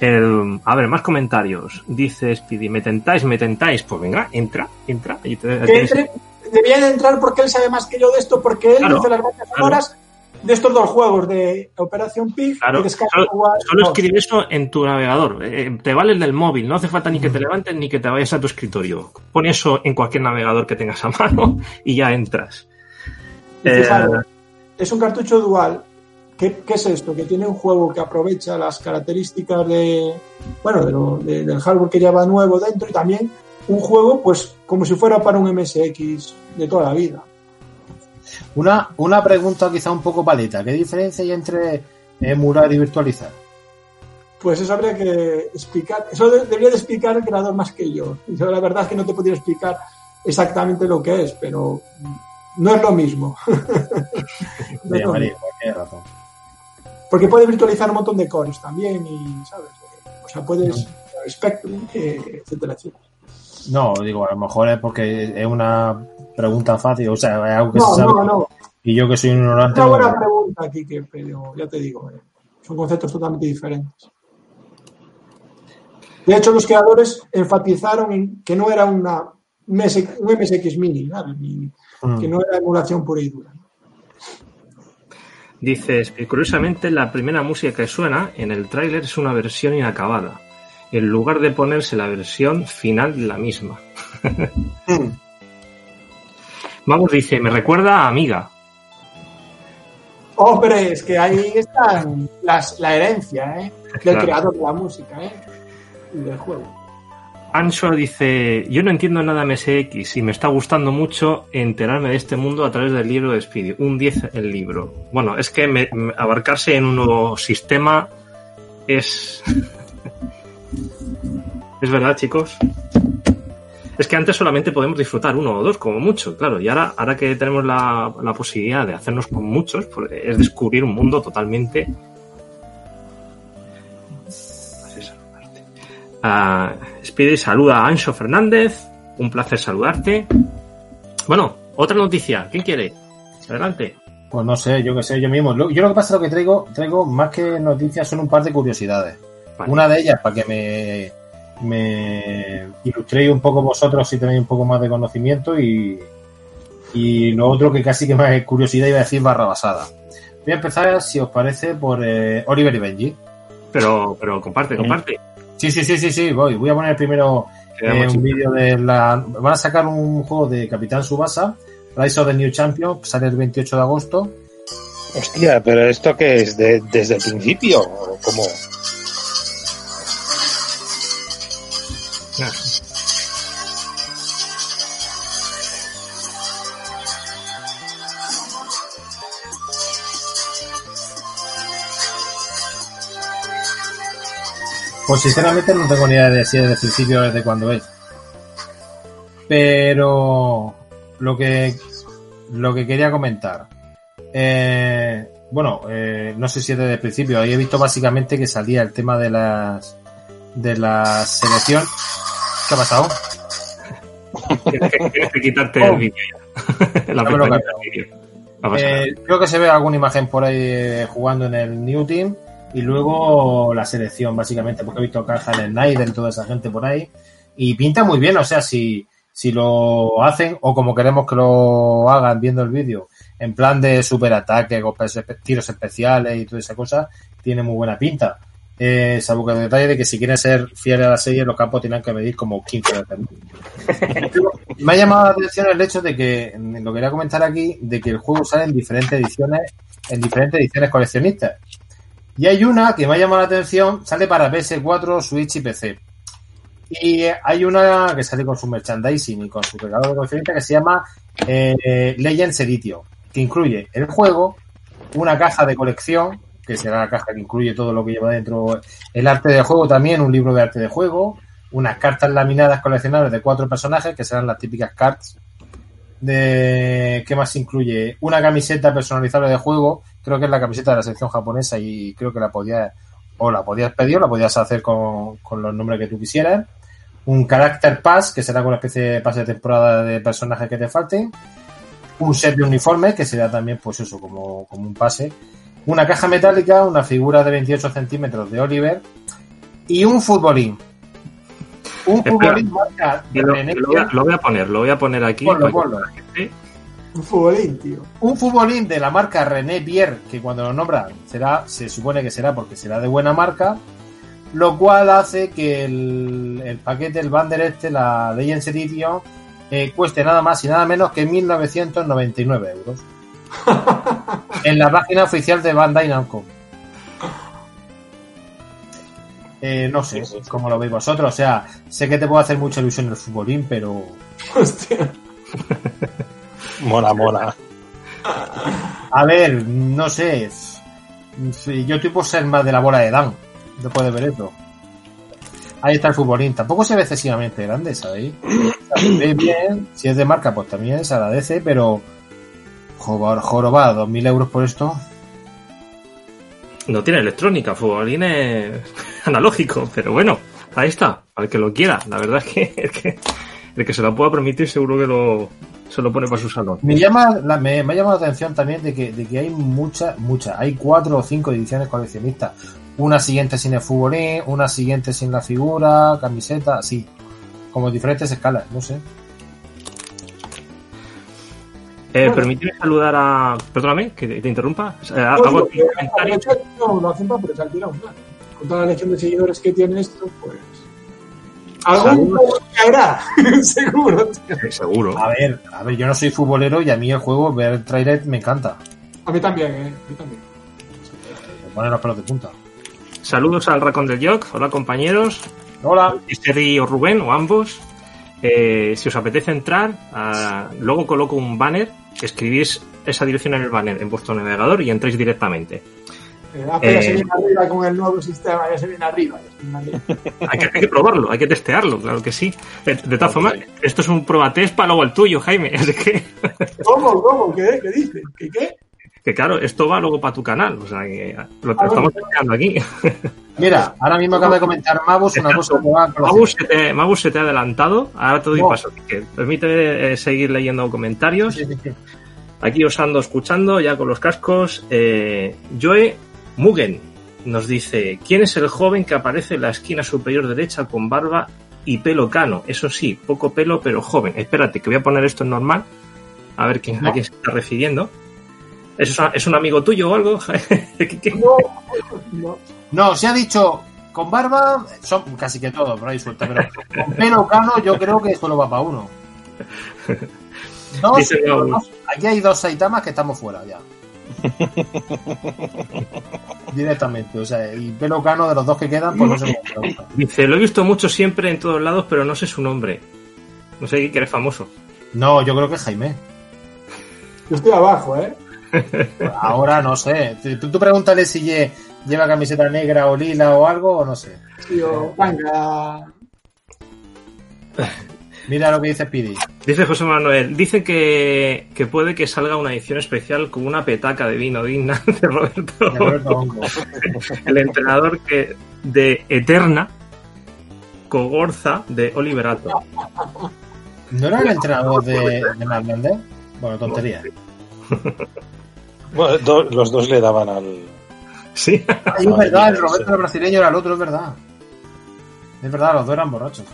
El- a ver, más comentarios. Dice Speedy, ¿me tentáis, me tentáis? Pues venga, entra, entra. Y te- entre- debía de entrar porque él sabe más que yo de esto, porque él Claro, hizo las bandas sonoras de estos dos juegos, de Operación Pig Claro, y solo, solo 2. escribe eso en tu navegador. Eh, te vale el del móvil, no hace falta ni que te levantes ni que te vayas a tu escritorio. Pon eso en cualquier navegador que tengas a mano <laughs> y ya entras. Eh, es un cartucho dual. ¿Qué, qué es esto? Que tiene un juego que aprovecha las características de, bueno, de lo- de- del hardware que lleva nuevo dentro y también un juego, pues, como si fuera para un MSX de toda la vida. Una, una pregunta quizá un poco paleta. ¿Qué diferencia hay entre emular y virtualizar? Pues eso habría que explicar. Eso de- debería de explicar el creador más que yo. Yo la verdad es que no te podría explicar exactamente lo que es, pero no es lo mismo. <laughs> No es lo mismo. razón. Porque puede virtualizar un montón de cores también y, ¿sabes? O sea, puedes... Spectrum, eh, etcétera, etcétera. No, digo, a lo mejor es porque es una pregunta fácil, o sea, es algo que No, se sabe. no, no. Y yo que soy un ignorante. Una no- buena pregunta, Kike, pero ya te digo, eh, son conceptos totalmente diferentes. De hecho, los creadores enfatizaron en que no era una MS un MSX Mini, ¿sabes? Ni- Mm. que no era emulación pura y dura. Dices, curiosamente la primera música que suena en el tráiler es una versión inacabada, en lugar de ponerse la versión final de la misma. <laughs> Vamos, dice, me recuerda a Amiga. Hombre, es que ahí está la herencia ¿eh? del Claro. creador de la música ¿eh? y del juego. Ancho dice, yo no entiendo nada de MSX y me está gustando mucho enterarme de este mundo a través del libro de Speedy. Un 10 el libro. Bueno, es que abarcarse en un nuevo sistema es... <laughs> es verdad, chicos. Es que antes solamente podemos disfrutar uno o dos, como mucho, claro. Y ahora, ahora que tenemos la, la posibilidad de hacernos con muchos, pues es descubrir un mundo totalmente... Speedy saluda a Ancho Fernández. Un placer saludarte. Bueno, otra noticia. ¿Quién quiere? Adelante. Pues no sé, yo qué sé, yo mismo. Yo lo que pasa es lo que traigo, traigo más que noticias son un par de curiosidades. Vale. Una de ellas para que me, me ilustréis un poco vosotros si tenéis un poco más de conocimiento y, y lo otro que casi que más es curiosidad iba a decir barra basada. Voy a empezar, si os parece, por eh, Oliver y Benji. Pero, pero comparte, comparte. Sí, sí, sí, sí, sí, voy. Voy a poner primero eh, un vídeo de la... Van a sacar un juego de Capitán Subasa, Rise of the New Champion, sale el 28 de agosto. Hostia, pero esto que es de, desde el principio, ¿o ¿cómo? Ah. Pues sinceramente no tengo ni idea de si es del principio o desde cuándo es. Pero lo que lo que quería comentar. Eh, bueno, eh, no sé si es desde el principio. Ahí he visto básicamente que salía el tema de las de la selección. ¿Qué ha pasado? Tienes que, quitarte Oh. el vídeo ya. <laughs> La del vídeo. No. Eh, creo que se ve alguna imagen por ahí eh, jugando en el New Team y luego la selección, básicamente, porque he visto caja el Snyder y toda esa gente por ahí. Y pinta muy bien, o sea, si, si lo hacen o como queremos que lo hagan viendo el vídeo, en plan de superataque, tiros especiales y toda esa cosa, tiene muy buena pinta. Eh, salvo que el detalle de que si quieren ser fieles a la serie, los campos tienen que medir como 15 veces. <laughs> Me ha llamado la atención el hecho de que, lo quería comentar aquí, de que el juego sale en diferentes ediciones, en diferentes ediciones coleccionistas. Y hay una que me ha llamado la atención, sale para PS4, Switch y PC. Y hay una que sale con su merchandising y con su regalo de coleccionista que se llama eh, Legends Edition, que incluye el juego, una caja de colección, que será la caja que incluye todo lo que lleva dentro el arte del juego también, un libro de arte de juego, unas cartas laminadas coleccionables de cuatro personajes, que serán las típicas cards. De ¿qué más incluye? Una camiseta personalizable de juego, creo que es la camiseta de la selección japonesa y creo que la podías o la podías pedir o la podías hacer con, con los nombres que tú quisieras. Un character pass, que será con una especie de pase de temporada de personajes que te falten. Un set de uniformes, que será también, pues eso, como, como un pase. Una caja metálica, una figura de 28 centímetros de Oliver y un futbolín. Un Espera. futbolín marca de Lo, lo voy a, lo voy a poner, lo voy a poner aquí. Ponlo, para que ponlo. la gente- Un futbolín, tío. un futbolín de la marca René Bier, que cuando lo nombra será, se supone que será porque será de buena marca, lo cual hace que el, el paquete, el bander este, la Legends Edition, eh, cueste nada más y nada menos que 1.999 euros. <laughs> en la página oficial de Bandai Namco. Eh, no sé cómo lo veis vosotros, o sea, sé que te puede hacer mucha ilusión el futbolín, pero Hostia. Mola, mola. A ver, no sé. Sí, Yo estoy por ser más de la bola de Dan. Después de ver esto. Ahí está el futbolín. Tampoco se ve excesivamente grande, ¿sabéis? O sea, se ve bien. Si es de marca, pues también se agradece, pero Joder, jorobada, 2.000 euros por esto. No tiene electrónica, futbolín es <laughs> analógico, pero bueno, ahí está, al que lo quiera. La verdad es que <laughs> el que, el que se lo pueda permitir seguro que lo, se lo pone para su salón. Me llama, la- me, me ha llamado la atención también de que, de que hay muchas, muchas, hay cuatro o cinco ediciones coleccionistas. Una siguiente sin el futbolín, una siguiente sin la figura, camiseta, así. Como diferentes escalas, no sé. Eh, Bueno. permíteme saludar a. Perdóname, que te, te interrumpa. Eh, Pues, hago lo comentario. No, hacen para. Con toda la legión de seguidores que tiene esto, pues. Algún caerá, <laughs> seguro. tío. Seguro. A ver, a ver, yo no soy futbolero y a mí el juego, ver el trailer me encanta. A mí también, ¿eh? A mí también. Me pone los pelos de punta. Saludos al Racón del Jock. Hola, compañeros. Hola. Esteri o Rubén, o ambos. Eh, si os apetece entrar, luego coloco un banner, escribís esa dirección en el banner en vuestro navegador y entráis directamente. Eh, Apple ya se viene arriba con el nuevo sistema, ya se viene arriba. ya se viene arriba. Hay que, hay que probarlo, hay que testearlo, claro que sí. De, de todas formas, esto es un prueba test para luego el tuyo, Jaime. <laughs> Así que, ¿Cómo? ¿Cómo? ¿Qué? ¿Qué dices? ¿Qué qué? que claro, esto va luego para tu canal. O sea, que lo Ah, estamos bueno. testeando aquí. <laughs> Mira, ahora mismo acaba de comentar Mabus una cosa que va. Mabus se, te, Mabus se te ha adelantado. Ahora te doy No. paso. Que permíteme eh, seguir leyendo comentarios. Sí, sí, sí. Aquí os ando escuchando ya con los cascos. Eh, Joe Mugen nos dice: ¿Quién es el joven que aparece en la esquina superior derecha con barba y pelo cano? Eso sí, poco pelo, pero joven. Espérate, que voy a poner esto en normal. A ver quién, a quién se está refiriendo. ¿Es, un- ¿Es un amigo tuyo o algo? <laughs> No, no. No, se ha dicho con barba, son casi que todos, por ahí suelta, pero con pelo cano yo creo que solo va para uno. <laughs> Dos, Dice Mabus. dos- aquí hay dos Saitamas que estamos fuera ya. <laughs> Directamente, o sea, y pelo cano de los dos que quedan, pues no se me. Dice: Lo he visto mucho siempre en todos lados, pero no sé su nombre. No sé que eres famoso. No, yo creo que es Jaime. Yo estoy abajo, ¿eh? <laughs> Ahora no sé. Tú, tú pregúntale si lle- lleva camiseta negra o lila o algo, o no sé. Tío, venga. <laughs> Mira lo que dice Speedy. Dice José Manuel, dice que, que puede que salga una edición especial con una petaca de vino digna <laughs> de Roberto, De Roberto Hongo. <laughs> el entrenador que de Eterna, Cogorza de Oliverato. ¿No era el entrenador de, de Marlander? Bueno, tontería. <laughs> Bueno, do- los dos le daban al. Sí, Ay, es verdad, el Roberto el brasileño era el otro, es verdad. Es verdad, los dos eran borrachos.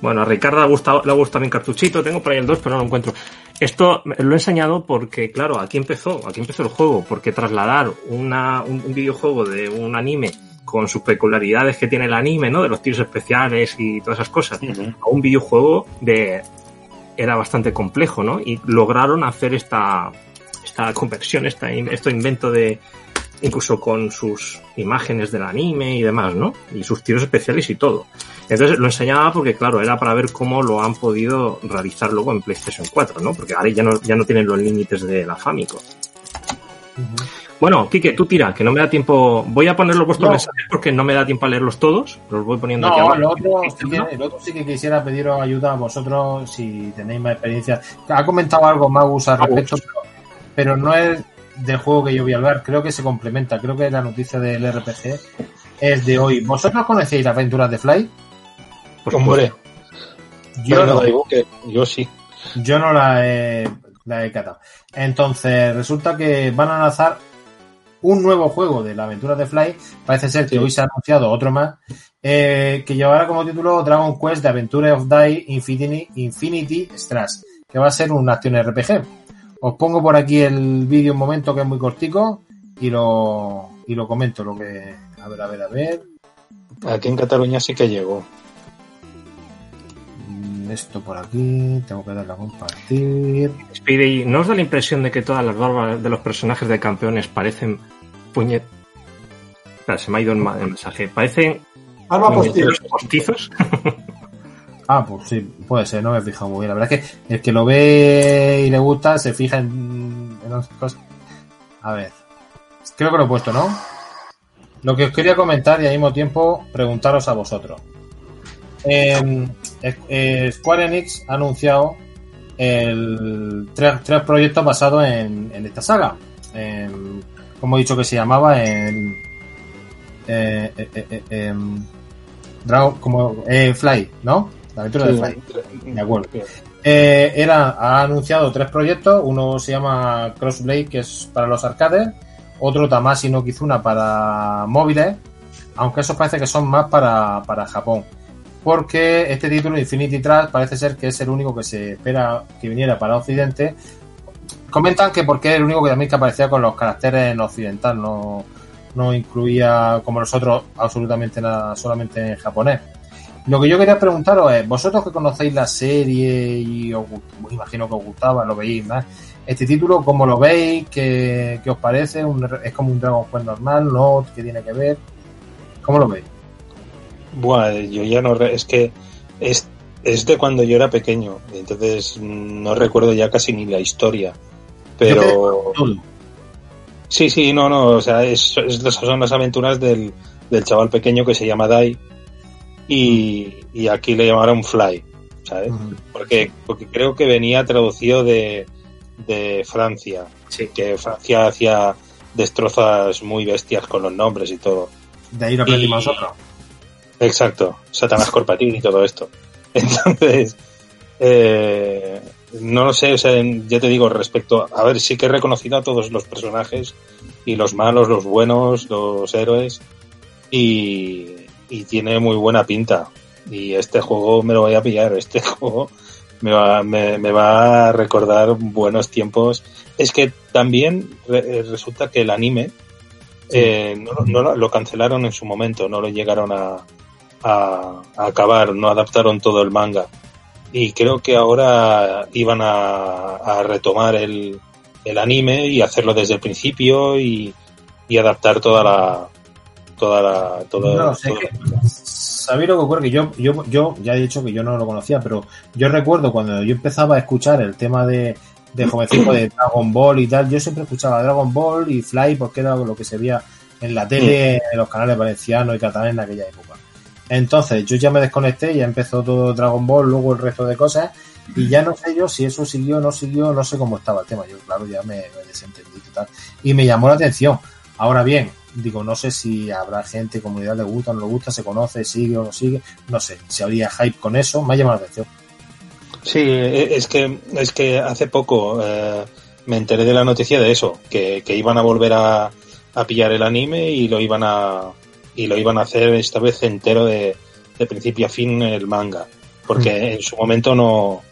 Bueno, a Ricardo le ha gustado, le ha gustado mi cartuchito, tengo por ahí el 2, pero no lo encuentro. Esto lo he enseñado porque, claro, aquí empezó, aquí empezó el juego, porque trasladar una, un, un videojuego de un anime con sus peculiaridades que tiene el anime, ¿no? De los tiros especiales y todas esas cosas, a un videojuego de era bastante complejo, ¿no? Y lograron hacer esta esta conversión, esta este invento de incluso con sus imágenes del anime y demás, ¿no? Y sus tiros especiales y todo. Entonces lo enseñaba porque, claro, era para ver cómo lo han podido realizar luego en PlayStation 4, ¿no? Porque ahora ya no, ya no tienen los límites de la Famicom. Bueno, Kike, tú tira, que no me da tiempo. Voy a poner los vuestros No. mensajes porque no me da tiempo a leerlos todos. Los voy poniendo aquí No, abajo. el otro, sí que, el otro sí que quisiera pediros ayuda a vosotros si tenéis más experiencia. Ha comentado algo Magus al respecto, pero, pero no es del juego que yo voy a hablar. Creo que se complementa. Creo que la noticia del RPG es de hoy. ¿Vosotros conocéis las aventuras de Fly? Por Hombre, Yo no. digo que yo sí. Yo no la he, la he catado. Entonces, resulta que van a lanzar un nuevo juego de la aventura de Fly. Parece ser que Sí. hoy se ha anunciado otro más. eh, que llevará como título Dragon Quest The Adventure of Die Infinity, Infinity Strash. Que va a ser una acción RPG. Os pongo por aquí el vídeo un momento que es muy cortico. Y lo, y lo comento. Lo que. A ver, a ver, a ver. Aquí en Cataluña sí que llegó. Mm, Esto por aquí. Tengo que darle a compartir. Speedy, ¿no os da la impresión de que todas las barbas de los personajes de campeones parecen puñet... Espera, se me ha ido el, mensaje. Parecen puñeteros postizos. <laughs> Ah, pues sí, puede ser, no me he fijado muy bien. La verdad es que el que lo ve y le gusta se fija en, en otras cosas. A ver, creo que lo he puesto, ¿no? Lo que os quería comentar y al mismo tiempo preguntaros a vosotros. Eh, eh, Square Enix ha anunciado tres, proyectos basados en, esta saga. En, como he dicho que se llamaba en, eh, eh, eh, em, Dragon, como Fly, ¿no? La aventura de acuerdo. Eh, era, ha anunciado tres proyectos. Uno se llama Crossblade, que es para los arcades. Otro Tamashii no Kizuna para móviles. Aunque esos parece que son más para, para Japón. Porque este título, Infinity Trust, parece ser que es el único que se espera que viniera para Occidente. Comentan que porque es el único que también que aparecía con los caracteres en occidental, no, no incluía como nosotros absolutamente nada, solamente en japonés. Lo que yo quería preguntaros es, vosotros que conocéis la serie y os, imagino que os gustaba, lo veis más, este título, ¿cómo lo veis? ¿Qué, qué os parece? ¿Es como un Dragon Quest normal? ¿No? ¿Qué tiene que ver? ¿Cómo lo veis? Buah, yo ya no. Es que es, es de cuando yo era pequeño. Entonces no recuerdo ya casi ni la historia. Pero. Sí, sí, no, no. O sea, es, es- son las aventuras del, del chaval pequeño que se llama Dai. Y, y aquí le llamaron Fly. ¿Sabes? Porque, porque creo que venía traducido de, de Francia. Sí. Que Francia hacía destrozas muy bestias con los nombres y todo. De ahí lo aprendimos Y- nosotros. Exacto, Satanás Corpatín y todo esto. <laughs> Entonces, eh, no lo sé, o sea, ya te digo, respecto, a ver, sí que he reconocido a todos los personajes, y los malos, los buenos, los héroes, y, y tiene muy buena pinta. Y este juego me lo voy a pillar, este <laughs> juego me va, me, me va a recordar buenos tiempos. Es que también re- resulta que el anime eh, no, lo- no lo- lo cancelaron en su momento, no lo llegaron a, a, a acabar, no adaptaron todo el manga. Y creo que ahora iban a, a retomar el, el anime y hacerlo desde el principio y, y adaptar toda la toda la toda, No, sé todo- que, ¿Sabéis lo que ocurre? Que yo, yo, yo ya he dicho que yo no lo conocía, pero yo recuerdo cuando yo empezaba a escuchar el tema de, de jovencito de Dragon Ball y tal, yo siempre escuchaba Dragon Ball y Fly porque era lo que se veía en la tele, en los canales valencianos y catalanes en aquella época. Entonces yo ya me desconecté, ya empezó todo Dragon Ball, luego el resto de cosas, y ya no sé yo si eso siguió o no siguió, no sé cómo estaba el tema. Yo, claro, ya me, me desentendí y tal. Y me llamó la atención. Ahora bien, digo, no sé si habrá gente, comunidad le gusta, no le gusta, se conoce, sigue o no sigue, no sé, si habría hype con eso, me ha llamado la atención. Sí, e- es que es que hace poco eh, me enteré de la noticia de eso, que, que iban a volver a, a pillar el anime y lo iban a y lo iban a hacer esta vez entero de, de principio a fin el manga, porque en su momento no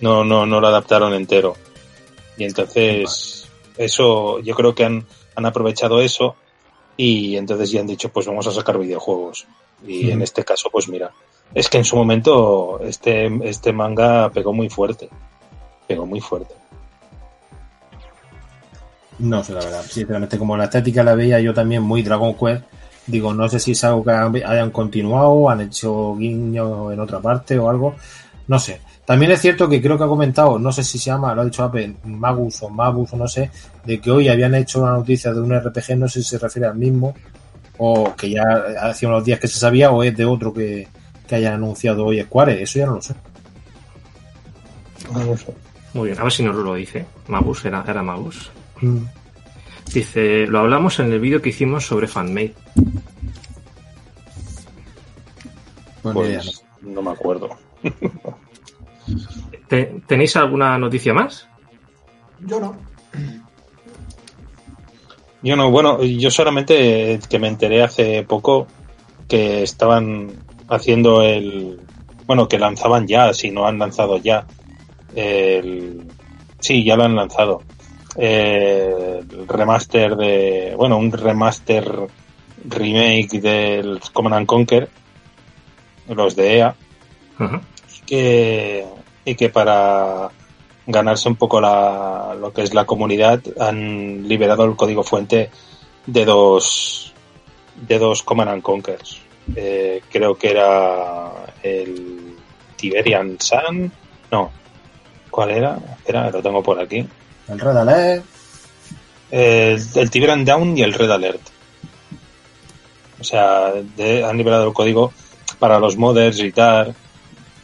no no no lo adaptaron entero. Y entonces eso yo creo que han han aprovechado eso y entonces ya han dicho pues vamos a sacar videojuegos y en este caso pues mira es que en su momento este, este manga pegó muy fuerte. Pegó muy fuerte. No sé, la verdad. Sinceramente, como la estética la veía yo también muy Dragon Quest, digo, no sé si es algo que hayan continuado, han hecho guiño en otra parte o algo. No sé. También es cierto que creo que ha comentado, no sé si se llama, lo ha dicho Apple, Magus o Magus o no sé, de que hoy habían hecho una noticia de un RPG, no sé si se refiere al mismo, o que ya hacía unos días que se sabía, o es de otro que, que hayan anunciado hoy Square, eso ya no lo sé. Muy bien, a ver si nos lo dice. Magus, era, era Magus. Mm. Dice, lo hablamos en el vídeo que hicimos sobre fanmade. Pues ni idea, no. Pues no me acuerdo. <laughs> Te- ¿Tenéis alguna noticia más? Yo no. Yo no, bueno, yo solamente que me enteré hace poco que estaban haciendo el. Bueno, que lanzaban ya, si no han lanzado ya. El, sí, ya lo han lanzado. Eh, el remaster de. Bueno, un remaster remake del Command and Conquer. Los de EA. Que y que para ganarse un poco la, lo que es la comunidad han liberado el código fuente de dos de dos Command and Conquers. Eh, creo que era el Tiberian Sun. No. ¿Cuál era? Espera, lo tengo por aquí. El Red Alert, El, el Tiberian Down y el Red Alert. O sea, de- han liberado el código para los modders y tal,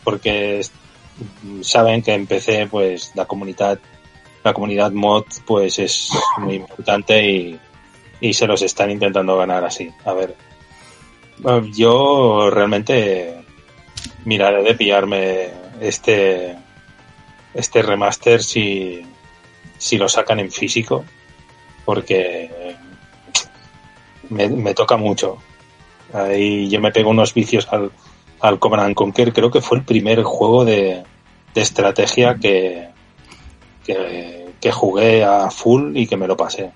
porque saben que en PC pues la comunidad la comunidad mod pues es muy importante y, y se los están intentando ganar así. A ver, yo realmente miraré de pillarme este este remaster si si lo sacan en físico porque me, me toca mucho. Ahí yo me pego unos vicios al, al Command and Conquer. Creo que fue el primer juego de, de estrategia que, que, que jugué a full y que me lo pasé.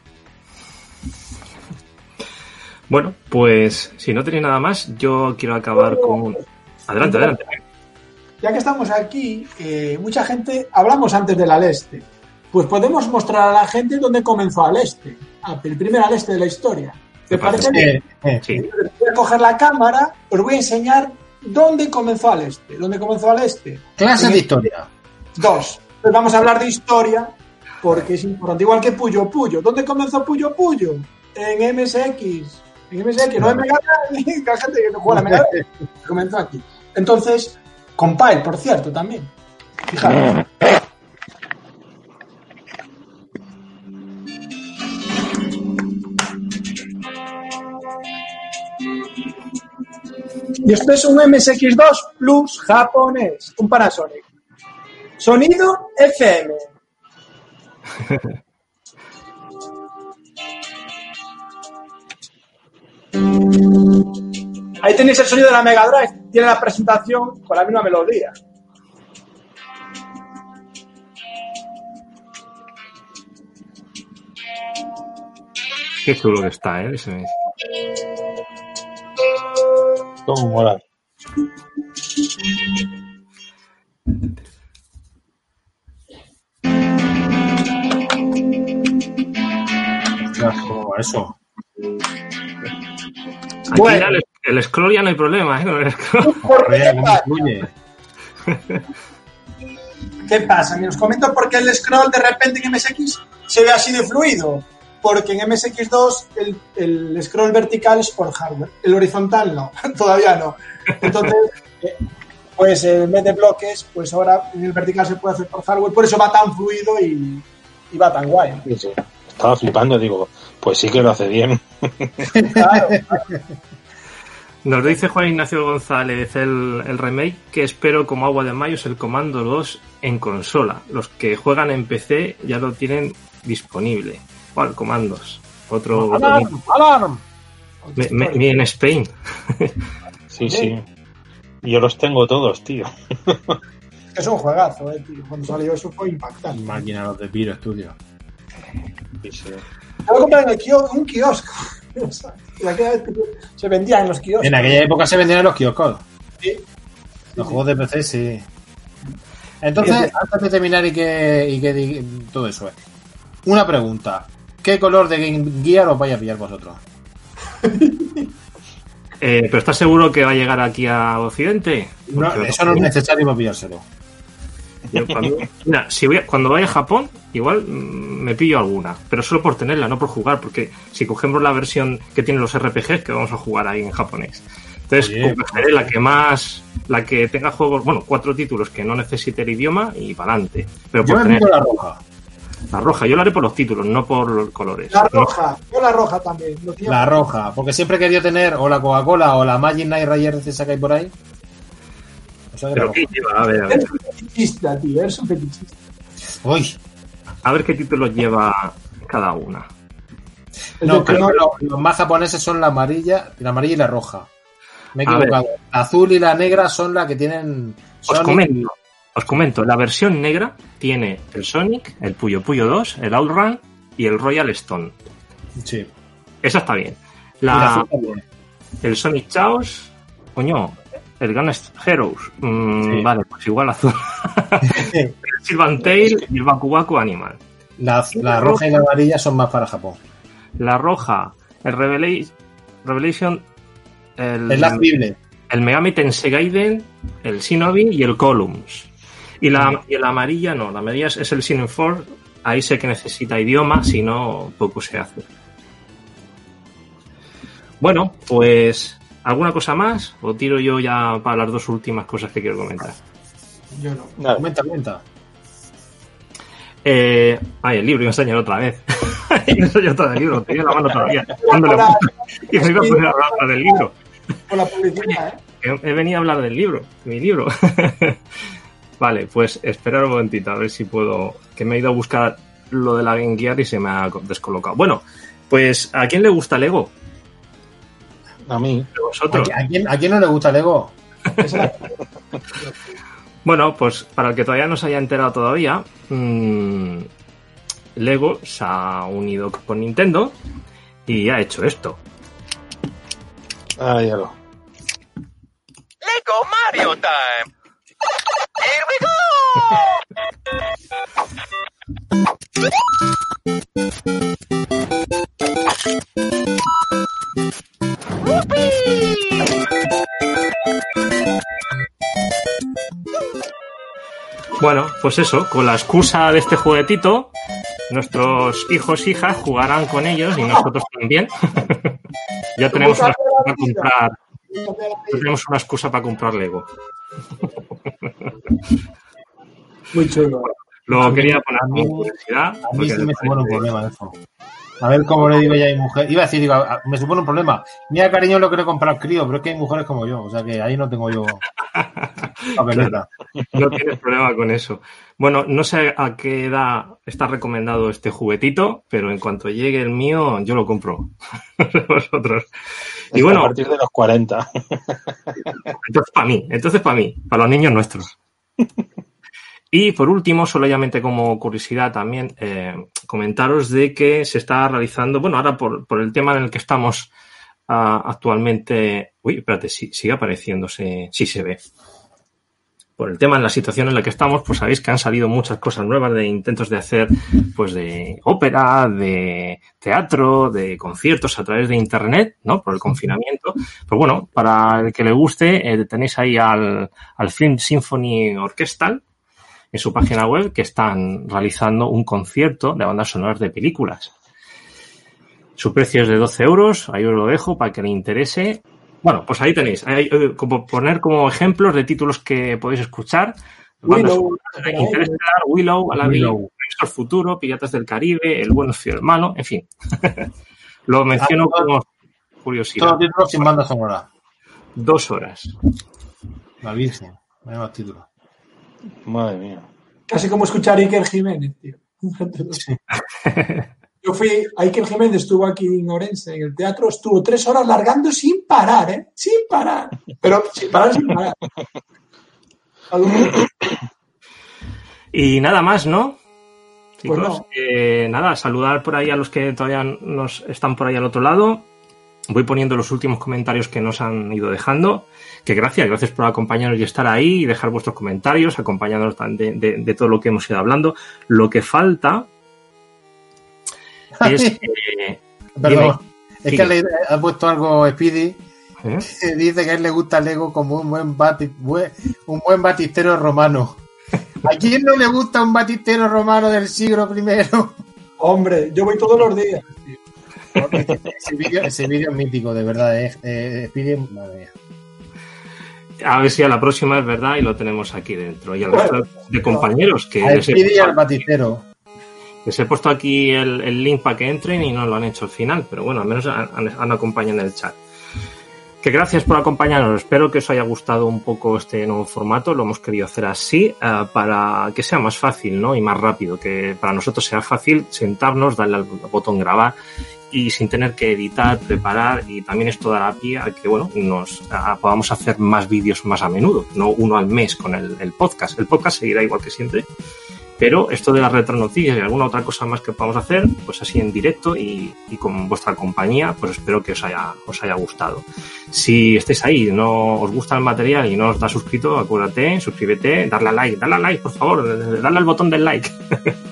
Bueno, pues si no tenéis nada más, yo quiero acabar con. Adelante, adelante. Ya que estamos aquí, eh, mucha gente, hablamos antes del Aleste, pues podemos mostrar a la gente dónde comenzó Aleste, Ah, el primer Aleste de la historia. ¿Te parece bien? Sí. Voy a coger la cámara, os voy a enseñar dónde comenzó Aleste. ¿Dónde comenzó Aleste? Clase En de el- historia. Dos. Pues vamos a hablar de historia porque es importante. Igual que Puyo Puyo. ¿Dónde comenzó Puyo Puyo? En MSX. En MSX, no en Mega. Que hay gente que no juega la Mega. <laughs> Comenzó aquí. Entonces, Compile, por cierto, también. Fijaros. <laughs> Y esto es un MSX2 Plus japonés, un Panasonic. Sonido FM. <laughs> Ahí tenéis el sonido de la Mega Drive. Tiene la presentación con la misma melodía. Qué chulo que está, ¿eh? Ese- ¿Cómo mola? Ostras, ¿cómo va eso? Aquí Bueno. el, el scroll ya no hay problema, ¿eh? Con el scroll. <laughs> ¿Por qué? Fluye. ¿Qué pasa? Me os comento por qué el scroll de repente en MSX se ve así de fluido. Porque en MSX2 el, el scroll vertical es por hardware, el horizontal no, <laughs> todavía no. Entonces, eh, pues en vez de bloques, pues ahora en el vertical se puede hacer por hardware, por eso va tan fluido y, y va tan guay. Sí, sí. Estaba flipando, digo, pues sí que lo hace bien. Claro, <laughs> Nos dice Juan Ignacio González el, el remake que espero como agua de mayo es el Comando 2 en consola. Los que juegan en PC ya lo tienen disponible. ¿Cuál? Comandos. Otro. ¡Alarm! ¡Alarm! me, me- me en Spain. <laughs> Sí, sí. Yo los tengo todos, tío. <laughs> es un juegazo, eh, tío. Cuando salió eso fue impactante. Máquina los de Piro Studio. Sí, sí. Yo lo compré en el kio- en un kiosco. <laughs> Y aquella vez que se vendía en los kioscos. En aquella época se vendían en los kioscos. Sí. Los juegos de PC, sí. Entonces, antes de terminar y que, y que todo eso, eh, una pregunta. ¿Qué color de Game Gear os vais a pillar vosotros? <laughs> Eh, ¿Pero estás seguro que va a llegar aquí a Occidente? No, Porque- eso no es necesario para pillárselo. Yo, cuando, mira, si voy a- cuando vaya a Japón, igual mm, me pillo alguna, pero solo por tenerla, no por jugar, porque si cogemos la versión que tienen los RPGs, que vamos a jugar ahí en japonés. Entonces, Oye, cogeré la que más, la que tenga juegos, bueno, cuatro títulos que no necesite el idioma y para adelante. Pero Yo por me tener la roja. La roja, yo la haré por los títulos, no por los colores. La No- roja, yo la roja también. Lo. La roja, porque siempre he querido tener o la Coca-Cola o la Magic Night Rayer de esa que hay por ahí. O sea que la pero. ¿qué lleva? A ver, a ver. Eres un fetichista, tío, eres un fetichista. Uy, A ver qué títulos lleva cada una. No, Kronor- lo- los más japoneses son la amarilla, la amarilla y la roja. Me he equivocado. La azul y la negra son las que tienen. Os comento, os comento, la versión negra tiene el Sonic, el Puyo Puyo 2, el Outrun y el Royal Stone. Sí. Esa está bien. La el Sonic Chaos, coño, el Gunst Heroes, mm, Sí. vale, pues igual azul. <laughs> el Silvan Tail y el Baku Baku Animal. La, la roja y la amarilla son más para Japón. La roja, el Revela- Revelation, el, Bible. el Megami Tensei Gaiden, el Shinobi y el Columns. Y la, y la amarilla no, la amarilla es, es el Sin Force, ahí sé que necesita idioma, si no, poco se hace. Bueno, pues, ¿alguna cosa más? ¿O tiro yo ya para las dos últimas cosas que quiero comentar? Yo no. Nada. Comenta, comenta. Eh, ay, el libro, iba a enseñar otra vez. <laughs> iba a enseñar todo el libro, tenía la mano todavía. y me iba a poner a hablar del libro. Con la publicidad, ¿eh? He, he venido a hablar del libro, de mi libro. <laughs> vale, pues esperar un momentito, a ver si puedo. Que me he ido a buscar lo de la Game Gear y se me ha descolocado. Bueno, pues ¿a quién le gusta Lego? A mí. ¿De vosotros? ¿A quién, a quién no le gusta Lego? <laughs> Bueno, pues para el que todavía no se haya enterado todavía, mm, Lego se ha unido con Nintendo y ha hecho esto. Ah, ya lo. Lego Mario Time. Here we go. Bueno, pues eso, con la excusa de este juguetito, nuestros hijos e hijas jugarán con ellos y nosotros también. <laughs> ya tenemos una excusa para comprar, ya tenemos una excusa para comprar Lego. <laughs> Muy chulo. Lo quería poner a mí- como curiosidad. A mí sí me supone un problema eso. A ver cómo le digo ya a mi mujer. Iba a decir, digo, a- me supone un problema. Mira, cariño, lo quiero comprar crío, pero es que hay mujeres como yo. O sea que ahí no tengo yo <laughs> papeleta. No tienes problema con eso. Bueno, no sé a qué edad está recomendado este juguetito, pero en cuanto llegue el mío, yo lo compro. <laughs> Vosotros. Y a bueno, partir de los 40. entonces para mí, entonces para mí, para los niños nuestros. Y por último, solamente como curiosidad también, eh, comentaros de que se está realizando, bueno, ahora por, por el tema en el que estamos ah, actualmente. Uy, espérate, sí, sigue apareciéndose, sí se ve. Por el tema en la situación en la que estamos, pues sabéis que han salido muchas cosas nuevas de intentos de hacer, pues de ópera, de teatro, de conciertos a través de internet, ¿no? Por el confinamiento. Pues bueno, para el que le guste, eh, tenéis ahí al, al Film Symphony Orchestral en su página web que están realizando un concierto de bandas sonoras de películas. Su precio es de 12 euros, ahí os lo dejo para que le interese. Bueno, pues ahí tenéis, eh, como poner como ejemplos de títulos que podéis escuchar. Bandas Willow, Interstellar, Willow, al Futuro, Piratas del Caribe, El bueno, el feo, el malo, en fin. <laughs> lo menciono Ah, como curiosidad. Todos títulos sin banda sonora. Dos horas. La Virgen. Más títulos. Madre mía. Casi como escuchar a Iker Jiménez, tío. <laughs> Yo fui, Iker Jiménez estuvo aquí en Orense, en el teatro, estuvo tres horas largando sin parar, ¿eh? Sin parar. Pero sin parar, sin parar. ¿Algún- Y nada más, ¿no? Pues Chicos, no. eh, nada, saludar por ahí a los que todavía nos están por ahí al otro lado. Voy poniendo los últimos comentarios que nos han ido dejando. Que gracias, gracias por acompañarnos y estar ahí y dejar vuestros comentarios, acompañándonos de, de- de todo lo que hemos ido hablando. Lo que falta <laughs> es que. Perdón. Es que le ha puesto algo Speedy ¿eh? <laughs> que dice que a él le gusta Lego como un buen, bati- un buen batistero romano. <laughs> ¿A quién no le gusta un batistero romano del siglo primero? Hombre, yo voy todos los días. tío. <laughs> Ese vídeo ese es mítico, de verdad. Eh, eh, Speedy, madre mía. A ver si a la próxima es verdad y lo tenemos aquí dentro. Y al Bueno. resto de compañeros que A Speedy y al batistero. Les he puesto aquí el, el link para que entren y no lo han hecho al final, pero bueno, al menos han, han- han acompañado en el chat. Que gracias por acompañarnos. Espero que os haya gustado un poco este nuevo formato. Lo hemos querido hacer así eh, para que sea más fácil ¿no? y más rápido. Que para nosotros sea fácil sentarnos, darle al botón grabar y sin tener que editar, preparar. Y también esto dará pie a que bueno, nos a- podamos hacer más vídeos más a menudo, no uno al mes con el, el podcast. El podcast seguirá igual que siempre, pero esto de las retronoticias y alguna otra cosa más que podamos hacer, pues así en directo y, y con vuestra compañía, pues espero que os haya, os haya gustado. Si estáis ahí no os gusta el material y no os da suscrito, acuérdate, suscríbete, darle a like, darle a like, por favor, darle al botón del like. <laughs>